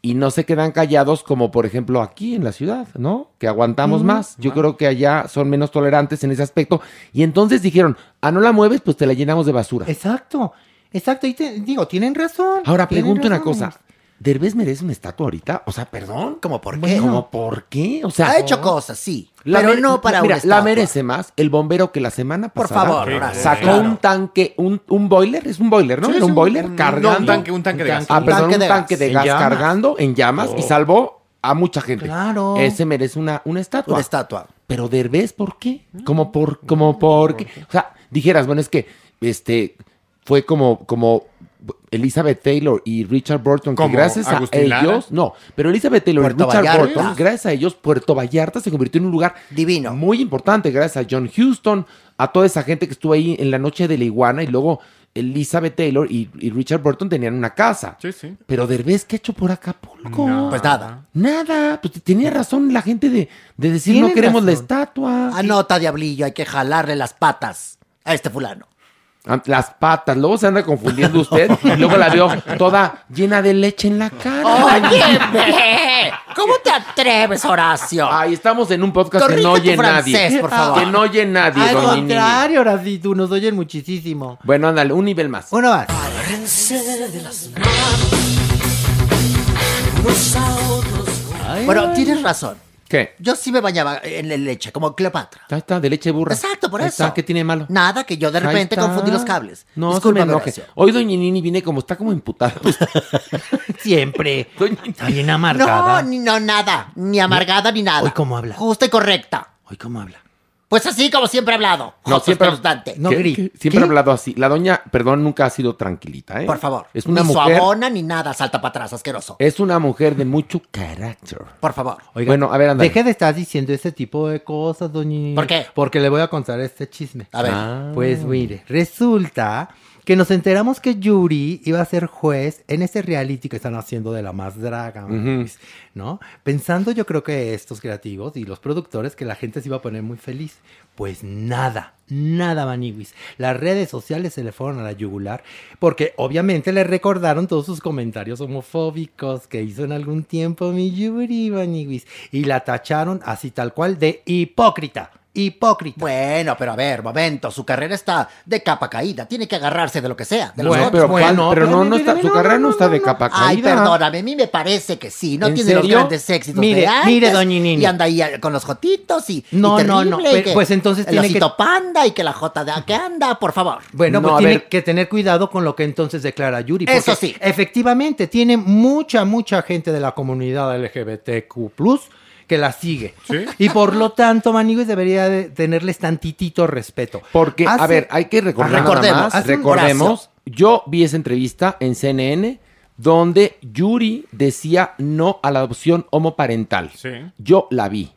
Y no se quedan callados como por ejemplo aquí en la ciudad, ¿no? Que aguantamos más. Yo creo que allá son menos tolerantes en ese aspecto. Y entonces dijeron, ah, no la mueves, pues te la llenamos de basura. Exacto, exacto. Y te- digo, tienen razón. Ahora pregunto una cosa. ¿Derbez merece una estatua ahorita? O sea, perdón. ¿Cómo por qué? Bueno, ¿Cómo por qué? O sea, ha hecho cosas, sí. la pero no para mira, una estatua. la merece más el bombero que la semana Por pasada favor, Horacio, sacó claro. un tanque, un, un boiler, es un boiler, ¿no? Sí, Era un un- boiler un- cargando. no, un tanque- un tanque de gas. Ah, Un perdón, tanque un de tanque gas. de gas cargando en llamas y salvó a mucha gente. Claro. Ese merece una, una estatua. Una estatua. Pero Derbez, ¿por qué? Como por, como por qué? O sea, dijeras, bueno, es que este fue como, como Elizabeth Taylor y Richard Burton, que ¿Como gracias a Lara? ellos, no, pero Elizabeth Taylor Puerto y Richard Vallarta. Burton, gracias a ellos, Puerto Vallarta se convirtió en un lugar Divino. muy importante, gracias a John Houston, a toda esa gente que estuvo ahí en la noche de la iguana y luego Elizabeth Taylor y, y Richard Burton tenían una casa. Sí, sí. Pero Derbez, ¿qué ha hecho por Acapulco? No. Pues nada. Nada, pues tenía razón la gente de, de decir no queremos la estatua. Anota, diablillo, hay que jalarle las patas a este fulano. Las patas, luego se anda confundiendo usted <laughs> y luego la veo toda llena de leche en la cara. ¡Óyeme! ¿Cómo te atreves, Horacio? Ay, estamos en un podcast que no tu oye francés, nadie. por favor. Que no oye nadie, Al doña Nini. contrario, sí, tú nos oyen muchísimo. Bueno, ándale, un nivel más. Uno más. Bueno, tienes razón. ¿Qué? Yo sí me bañaba en leche, como Cleopatra. Ahí está, de leche burra. Exacto, por Ahí eso. Está, ¿Qué tiene de malo? Nada, que yo de repente confundí los cables. No, se me enoje. Hoy doña Nini viene como está como imputada. <laughs> Siempre. <laughs> Doña. Está bien No, amargada. ni no, nada. Ni amargada ni nada. Hoy cómo habla. Justa y correcta. Hoy cómo habla. Pues así como siempre he hablado. No, siempre, espeluznante. ¿Qué? ¿Qué? siempre ha hablado así. La doña, perdón, nunca ha sido tranquilita, ¿eh? Por favor. Es una ni mujer. su abona ni nada, salta para atrás, asqueroso. Es una mujer de mucho carácter. Por favor. Oiga, Bueno, a ver, anda. Deje de estar diciendo ese tipo de cosas, doña. ¿Por qué? Porque le voy a contar este chisme. A ver. Ah. Pues mire, resulta que nos enteramos que Yuri iba a ser juez en ese reality que están haciendo de la más draga, ¿no? Pensando yo creo que estos creativos y los productores que la gente se iba a poner muy feliz. Pues nada, nada, Maniwis. Las redes sociales se le fueron a la yugular porque obviamente le recordaron todos sus comentarios homofóbicos que hizo en algún tiempo mi Yuri, Maniwis. Y la tacharon así tal cual de hipócrita. Hipócrita. Bueno, pero a ver, momento. Su carrera está de capa caída. Tiene que agarrarse de lo que sea. De los Bueno, pero, bueno, pero no, no está, mire, su no, carrera no, no, no, está de no, capa Ay, caída. perdóname, a mí me parece que sí. No ¿En tiene los grandes éxitos Mire, de antes, mire, doña Nini. Y anda ahí eh, con los jotitos y. No, y no, no, terrible, y pe- que pues entonces el tiene que- panda y que la jota de que anda, por favor. Bueno, No, pues a tiene ver. que tener cuidado con lo que entonces declara Yuri. Eso sí. Efectivamente, tiene mucha, mucha gente de la comunidad LGBTQ que la sigue. Y por lo tanto, Manigues debería de tenerles tantitito respeto. Porque, a ver, hay que recordar nada recordemos, más, recordemos, yo vi esa entrevista en CNN donde Yuri decía no a la adopción homoparental. Sí. Yo la vi.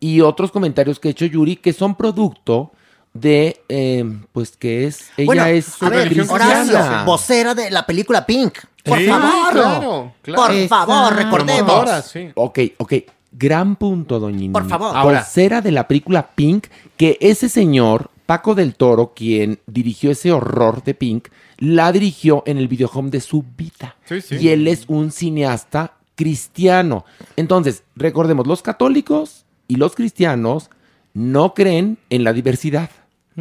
Y otros comentarios que ha hecho Yuri que son producto de, eh, pues que es, ella bueno, es a ver. Horacio, vocera de la película Pink. Por Sí, favor. claro, claro. Por favor, recordemos. Sí. Ok, ok. Gran punto, doña Por favor. Ahora. De la película Pink, que ese señor, Paco del Toro, quien dirigió ese horror de Pink, la dirigió en el videohome de su vida. Sí, sí. Y él es un cineasta cristiano. Entonces, recordemos, los católicos y los cristianos no creen en la diversidad.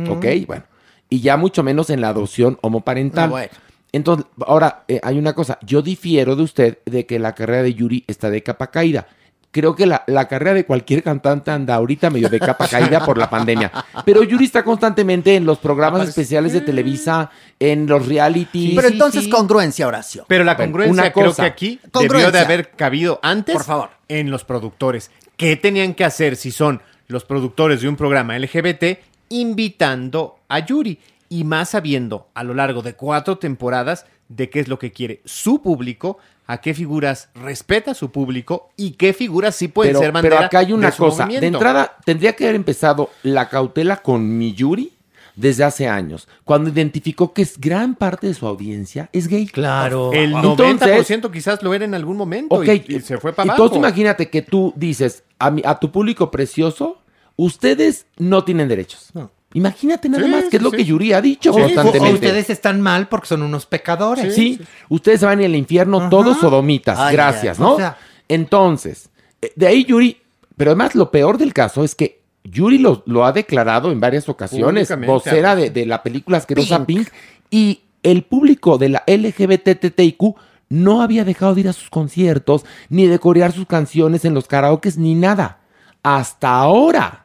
¿Ok? Bueno. Y ya mucho menos en la adopción homoparental. No, bueno. Entonces, ahora, eh, hay una cosa. Yo difiero de usted de que la carrera de Yuri está de capa caída. Creo que la, la carrera de cualquier cantante anda ahorita medio de capa caída por la pandemia. Pero Yuri está constantemente en los programas especiales de Televisa, en los reality. Pero entonces congruencia, Horacio. Pero la congruencia una creo cosa. que aquí debió de haber cabido antes Por favor. en los productores. ¿Qué tenían que hacer si son los productores de un programa LGBT invitando a Yuri? Y más sabiendo a lo largo de cuatro temporadas de qué es lo que quiere su público, a qué figuras respeta su público y qué figuras sí pueden pero, ser bandera pero acá hay una de cosa. De entrada, tendría que haber empezado la cautela con mi Yuri desde hace años, cuando identificó que es gran parte de su audiencia es gay. Claro. El Entonces- 90% quizás lo era en algún momento Ok, y, y se fue para abajo. Entonces imagínate que tú dices a, mi- a tu público precioso, ustedes no tienen derechos. No. Imagínate nada Sí, más que es lo sí. que Yuri ha dicho O- o- o constantemente. ustedes están mal porque son unos pecadores. Sí, ustedes se van al infierno Ajá. todos sodomitas, Ay, gracias, ¿no? o sea- Entonces, eh, de ahí Yuri, pero además lo peor del caso es que Yuri lo, lo ha declarado en varias ocasiones, vocera de, de la película asquerosa Pink. y el público de la LGBTTIQ no había dejado de ir a sus conciertos, ni de corear sus canciones en los karaokes, ni nada. Hasta ahora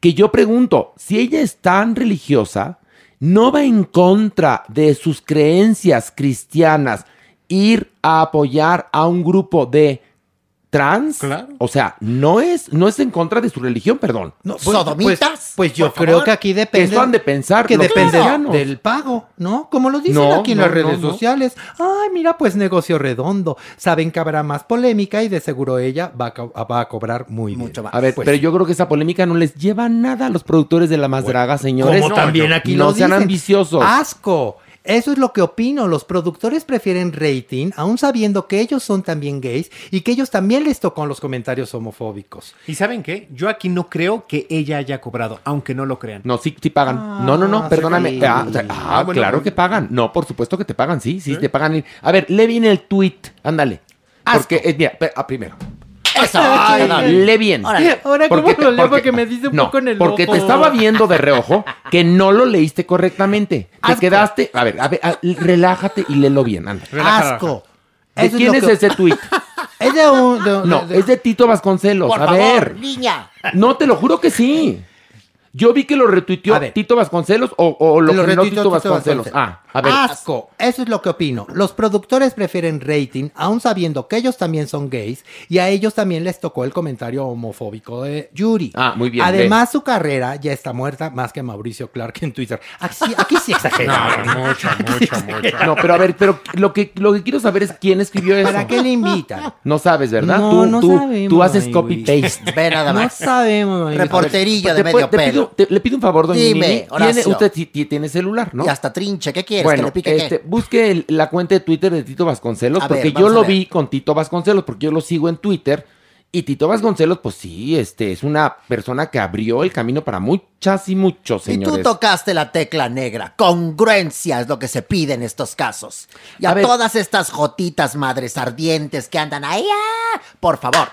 que yo pregunto, si ella es tan religiosa, no va en contra de sus creencias cristianas ir a apoyar a un grupo de trans, Claro. o sea, no es, no es en contra de su religión, perdón. No, ¿Sodomitas? Pues, pues yo creo favor. que aquí depende. Eso han de pensar Que depende cristianos. del pago, ¿no? Como lo dicen No, aquí en no, las redes no. sociales. Ay, mira, pues negocio redondo. Saben que habrá más polémica y de seguro ella va a, co- va a cobrar muy bien. Mucho más. A ver, Pues- pero yo creo que esa polémica no les lleva nada a los productores de La Más Draga, señores. Como también aquí no lo sean dicen. ambiciosos. Asco. Eso es lo que opino. Los productores prefieren rating, aún sabiendo que ellos son también gays y que ellos también les tocó los comentarios homofóbicos. ¿Y saben qué? Yo aquí no creo que ella haya cobrado, aunque no lo crean. No, sí, sí pagan. Ah, no, no, no, perdóname. sí. Ah, o sea, ah, Ah, bueno, claro bueno. que pagan. No, por supuesto que te pagan, sí, sí, te pagan. A ver, lee bien el tweet. Ándale. Porque, eh, mira, primero. Eso. Lee bien. Órale. Ahora, ¿cómo Porque te- lo leo? porque- Porque me dice un no, poco en el porque ojo. te estaba viendo de reojo que no lo leíste correctamente. Te quedaste. A ver, a ver, a- relájate y léelo bien. Anda. Asco. ¿De Eso quién es que- ese tweet? <laughs> Es de un. de- No, de- es de Tito Vasconcelos. Por a favor, ver. niña. No, te lo juro que sí. Yo vi que lo retuiteó. Tito Vasconcelos o, o lo, Lo retuiteó Tito Tito Vasconcelos. Vasconcelos. Ah, a ver. Asco. Eso es lo que opino. Los productores prefieren rating, aun sabiendo que ellos también son gays, y a ellos también les tocó el comentario homofóbico de Yuri. Ah, muy bien. Además, su carrera ya está muerta más que Mauricio Clark en Twitter. Aquí, aquí sí exageraron. <laughs> No, mucho, mucho, mucho. No, pero a ver, pero lo que, lo que quiero saber es quién escribió eso. ¿Para qué le invitan? No sabes, ¿verdad? No, tú, no tú, sabemos, tú haces copy-paste. Ve nada No más. sabemos, Manuel. Reporterillo de Te medio te pido- te- le pido un favor, doña Dime, Nini. Horacio. Tiene, usted sí- sí tiene celular, ¿no? Y hasta trinche, ¿qué quieres? Bueno, ¿Que le pique este, qué? busque el- la cuenta de Twitter de Tito Vasconcelos, A porque ver, yo lo vi con Tito Vasconcelos, porque yo lo sigo en Twitter. Y Tito Vasconcelos, pues sí, este, es una persona que abrió el camino para muchas y muchos, Y señores. tú tocaste la tecla negra. Congruencia es lo que se pide en estos casos. Y a, A ver. todas estas jotitas madres ardientes que andan ahí, ¡ah! por favor,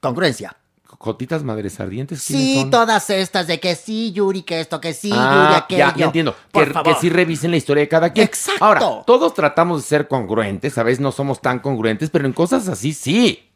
congruencia. Jotitas madres ardientes, ¿quiénes Sí, son? todas estas de que sí, Yuri, que esto, que sí, Yuri, Ah, aquello. ya, ya entiendo. Por Que, favor. que sí revisen la historia de cada quien. Exacto. Ahora, todos tratamos de ser congruentes, a veces no somos tan congruentes, pero en cosas así sí.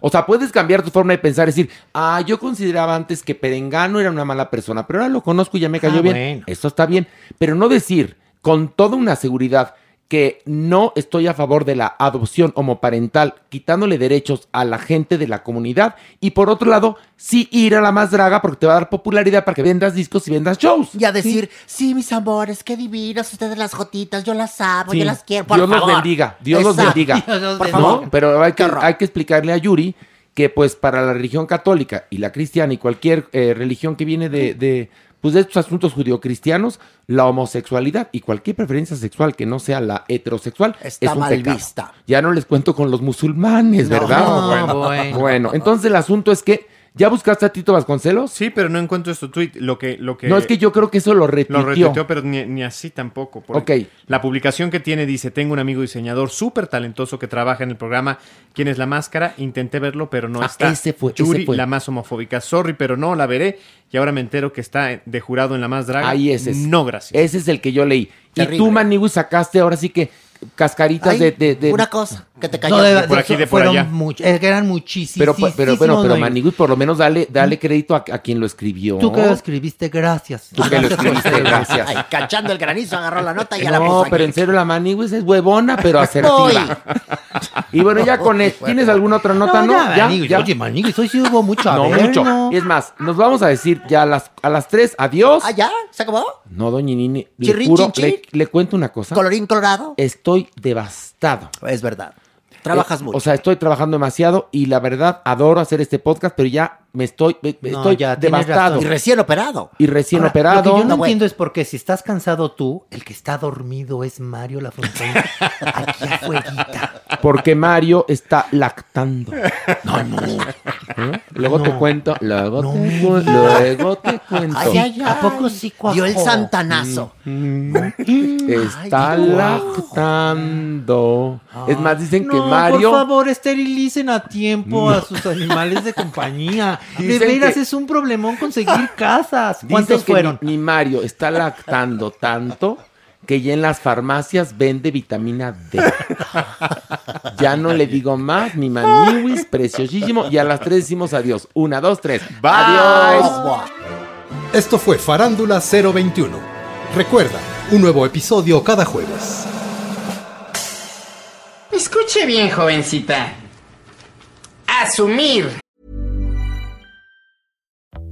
O sea, puedes cambiar tu forma de pensar, decir, ah, yo consideraba antes que Perengano era una mala persona, pero ahora lo conozco y ya me cayó Ah, bien. bueno. Eso está bien. Pero no decir con toda una seguridad que no estoy a favor de la adopción homoparental, quitándole derechos a la gente de la comunidad, y por otro lado, sí ir a la más draga porque te va a dar popularidad para que vendas discos y vendas shows. Y a decir, sí, mis amores, qué divinas ustedes las jotitas, yo las amo, Sí. yo las quiero, por Dios los favor. bendiga, Dios los bendiga. Dios los Por bendiga. favor. Pero hay que, hay explicarle a Yuri que pues para la religión católica y la cristiana y cualquier eh, religión que viene de, de, pues, de estos asuntos judio-cristianos, la homosexualidad y cualquier preferencia sexual que no sea la heterosexual Está es un mal pecado. vista. Ya no les cuento con los musulmanes, No, ¿verdad? bueno. bueno. Bueno, entonces el asunto es que, ¿ya buscaste a Tito Vasconcelos? Sí, pero no encuentro este tweet. Lo que, lo que No, es que yo creo que eso lo retuiteó. Lo retuiteó, pero ni, ni así tampoco. Ok. La publicación que tiene dice, tengo un amigo diseñador súper talentoso que trabaja en el programa ¿Quién es la máscara? Intenté verlo, pero no Ah, está. ese fue, ese Yuri, fue. la más homofóbica. Sorry, pero no, la veré. Y ahora me entero que está de jurado en la más draga. Ahí ese es. No, gracias. Ese es el que yo leí. Y tú, Maniwi, sacaste ahora sí que cascaritas Ay, de, de- de- Una cosa, que te cayó. No, de- de por aquí, de por fueron allá. much- es que eran muchísimos. Pero, pero, bueno, pero Manigui, por lo menos dale, dale crédito a, a quien lo escribió. Tú que lo escribiste, gracias. Tú que lo <laughs> escribiste, gracias. Ay, cachando el granizo, agarró la nota y ya la No, puso pero aquí. en serio, la Manigui es huevona, pero asertiva. y bueno, ya con esto. ¿Tienes alguna otra nota? No, ya, ya, Maniguis, ya. Oye, Maniguis, hoy sí hubo mucho. A no, ver, mucho. ¿no? Y es más, nos vamos a decir ya a las, a las tres, adiós. Ah, ya, se acabó. No, doña Nini, le Chirrin, juro, chin, le, chin. le cuento una cosa. Colorín colorado. Estoy devastado. Es verdad. Trabajas Eh, mucho. O sea, estoy trabajando demasiado y la verdad adoro hacer este podcast, pero ya me estoy, me- me No, estoy ya, devastado. y recién operado. Y recién Ahora, operado. Lo que yo no, No, bueno. entiendo es por qué si estás cansado tú, el que está dormido es Mario Lafontaine. <laughs> Aquí a fueguita. Porque Mario está lactando. No, no. <laughs> ¿Eh? Luego te cuento, luego, No te, luego te cuento. Ay, ay, ay. ¿A poco sí cuajó? Dio el santanazo. Está Ay, guau. lactando. es más, dicen que Mario. por favor, esterilicen a tiempo a sus animales de compañía. <laughs> De veras que- es un problemón conseguir casas. <laughs> Dicen ¿Cuántos que fueron? Mi, mi Mario está lactando tanto que ya en las farmacias vende vitamina D. <laughs> Ya no le digo más, mi maniwis, preciosísimo. Y a las tres decimos adiós. Una, dos, tres. Adiós. Esto fue Farándula 021. Recuerda, un nuevo episodio cada jueves. Escuche bien, jovencita. Asumir.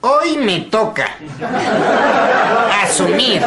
Hoy me toca asumir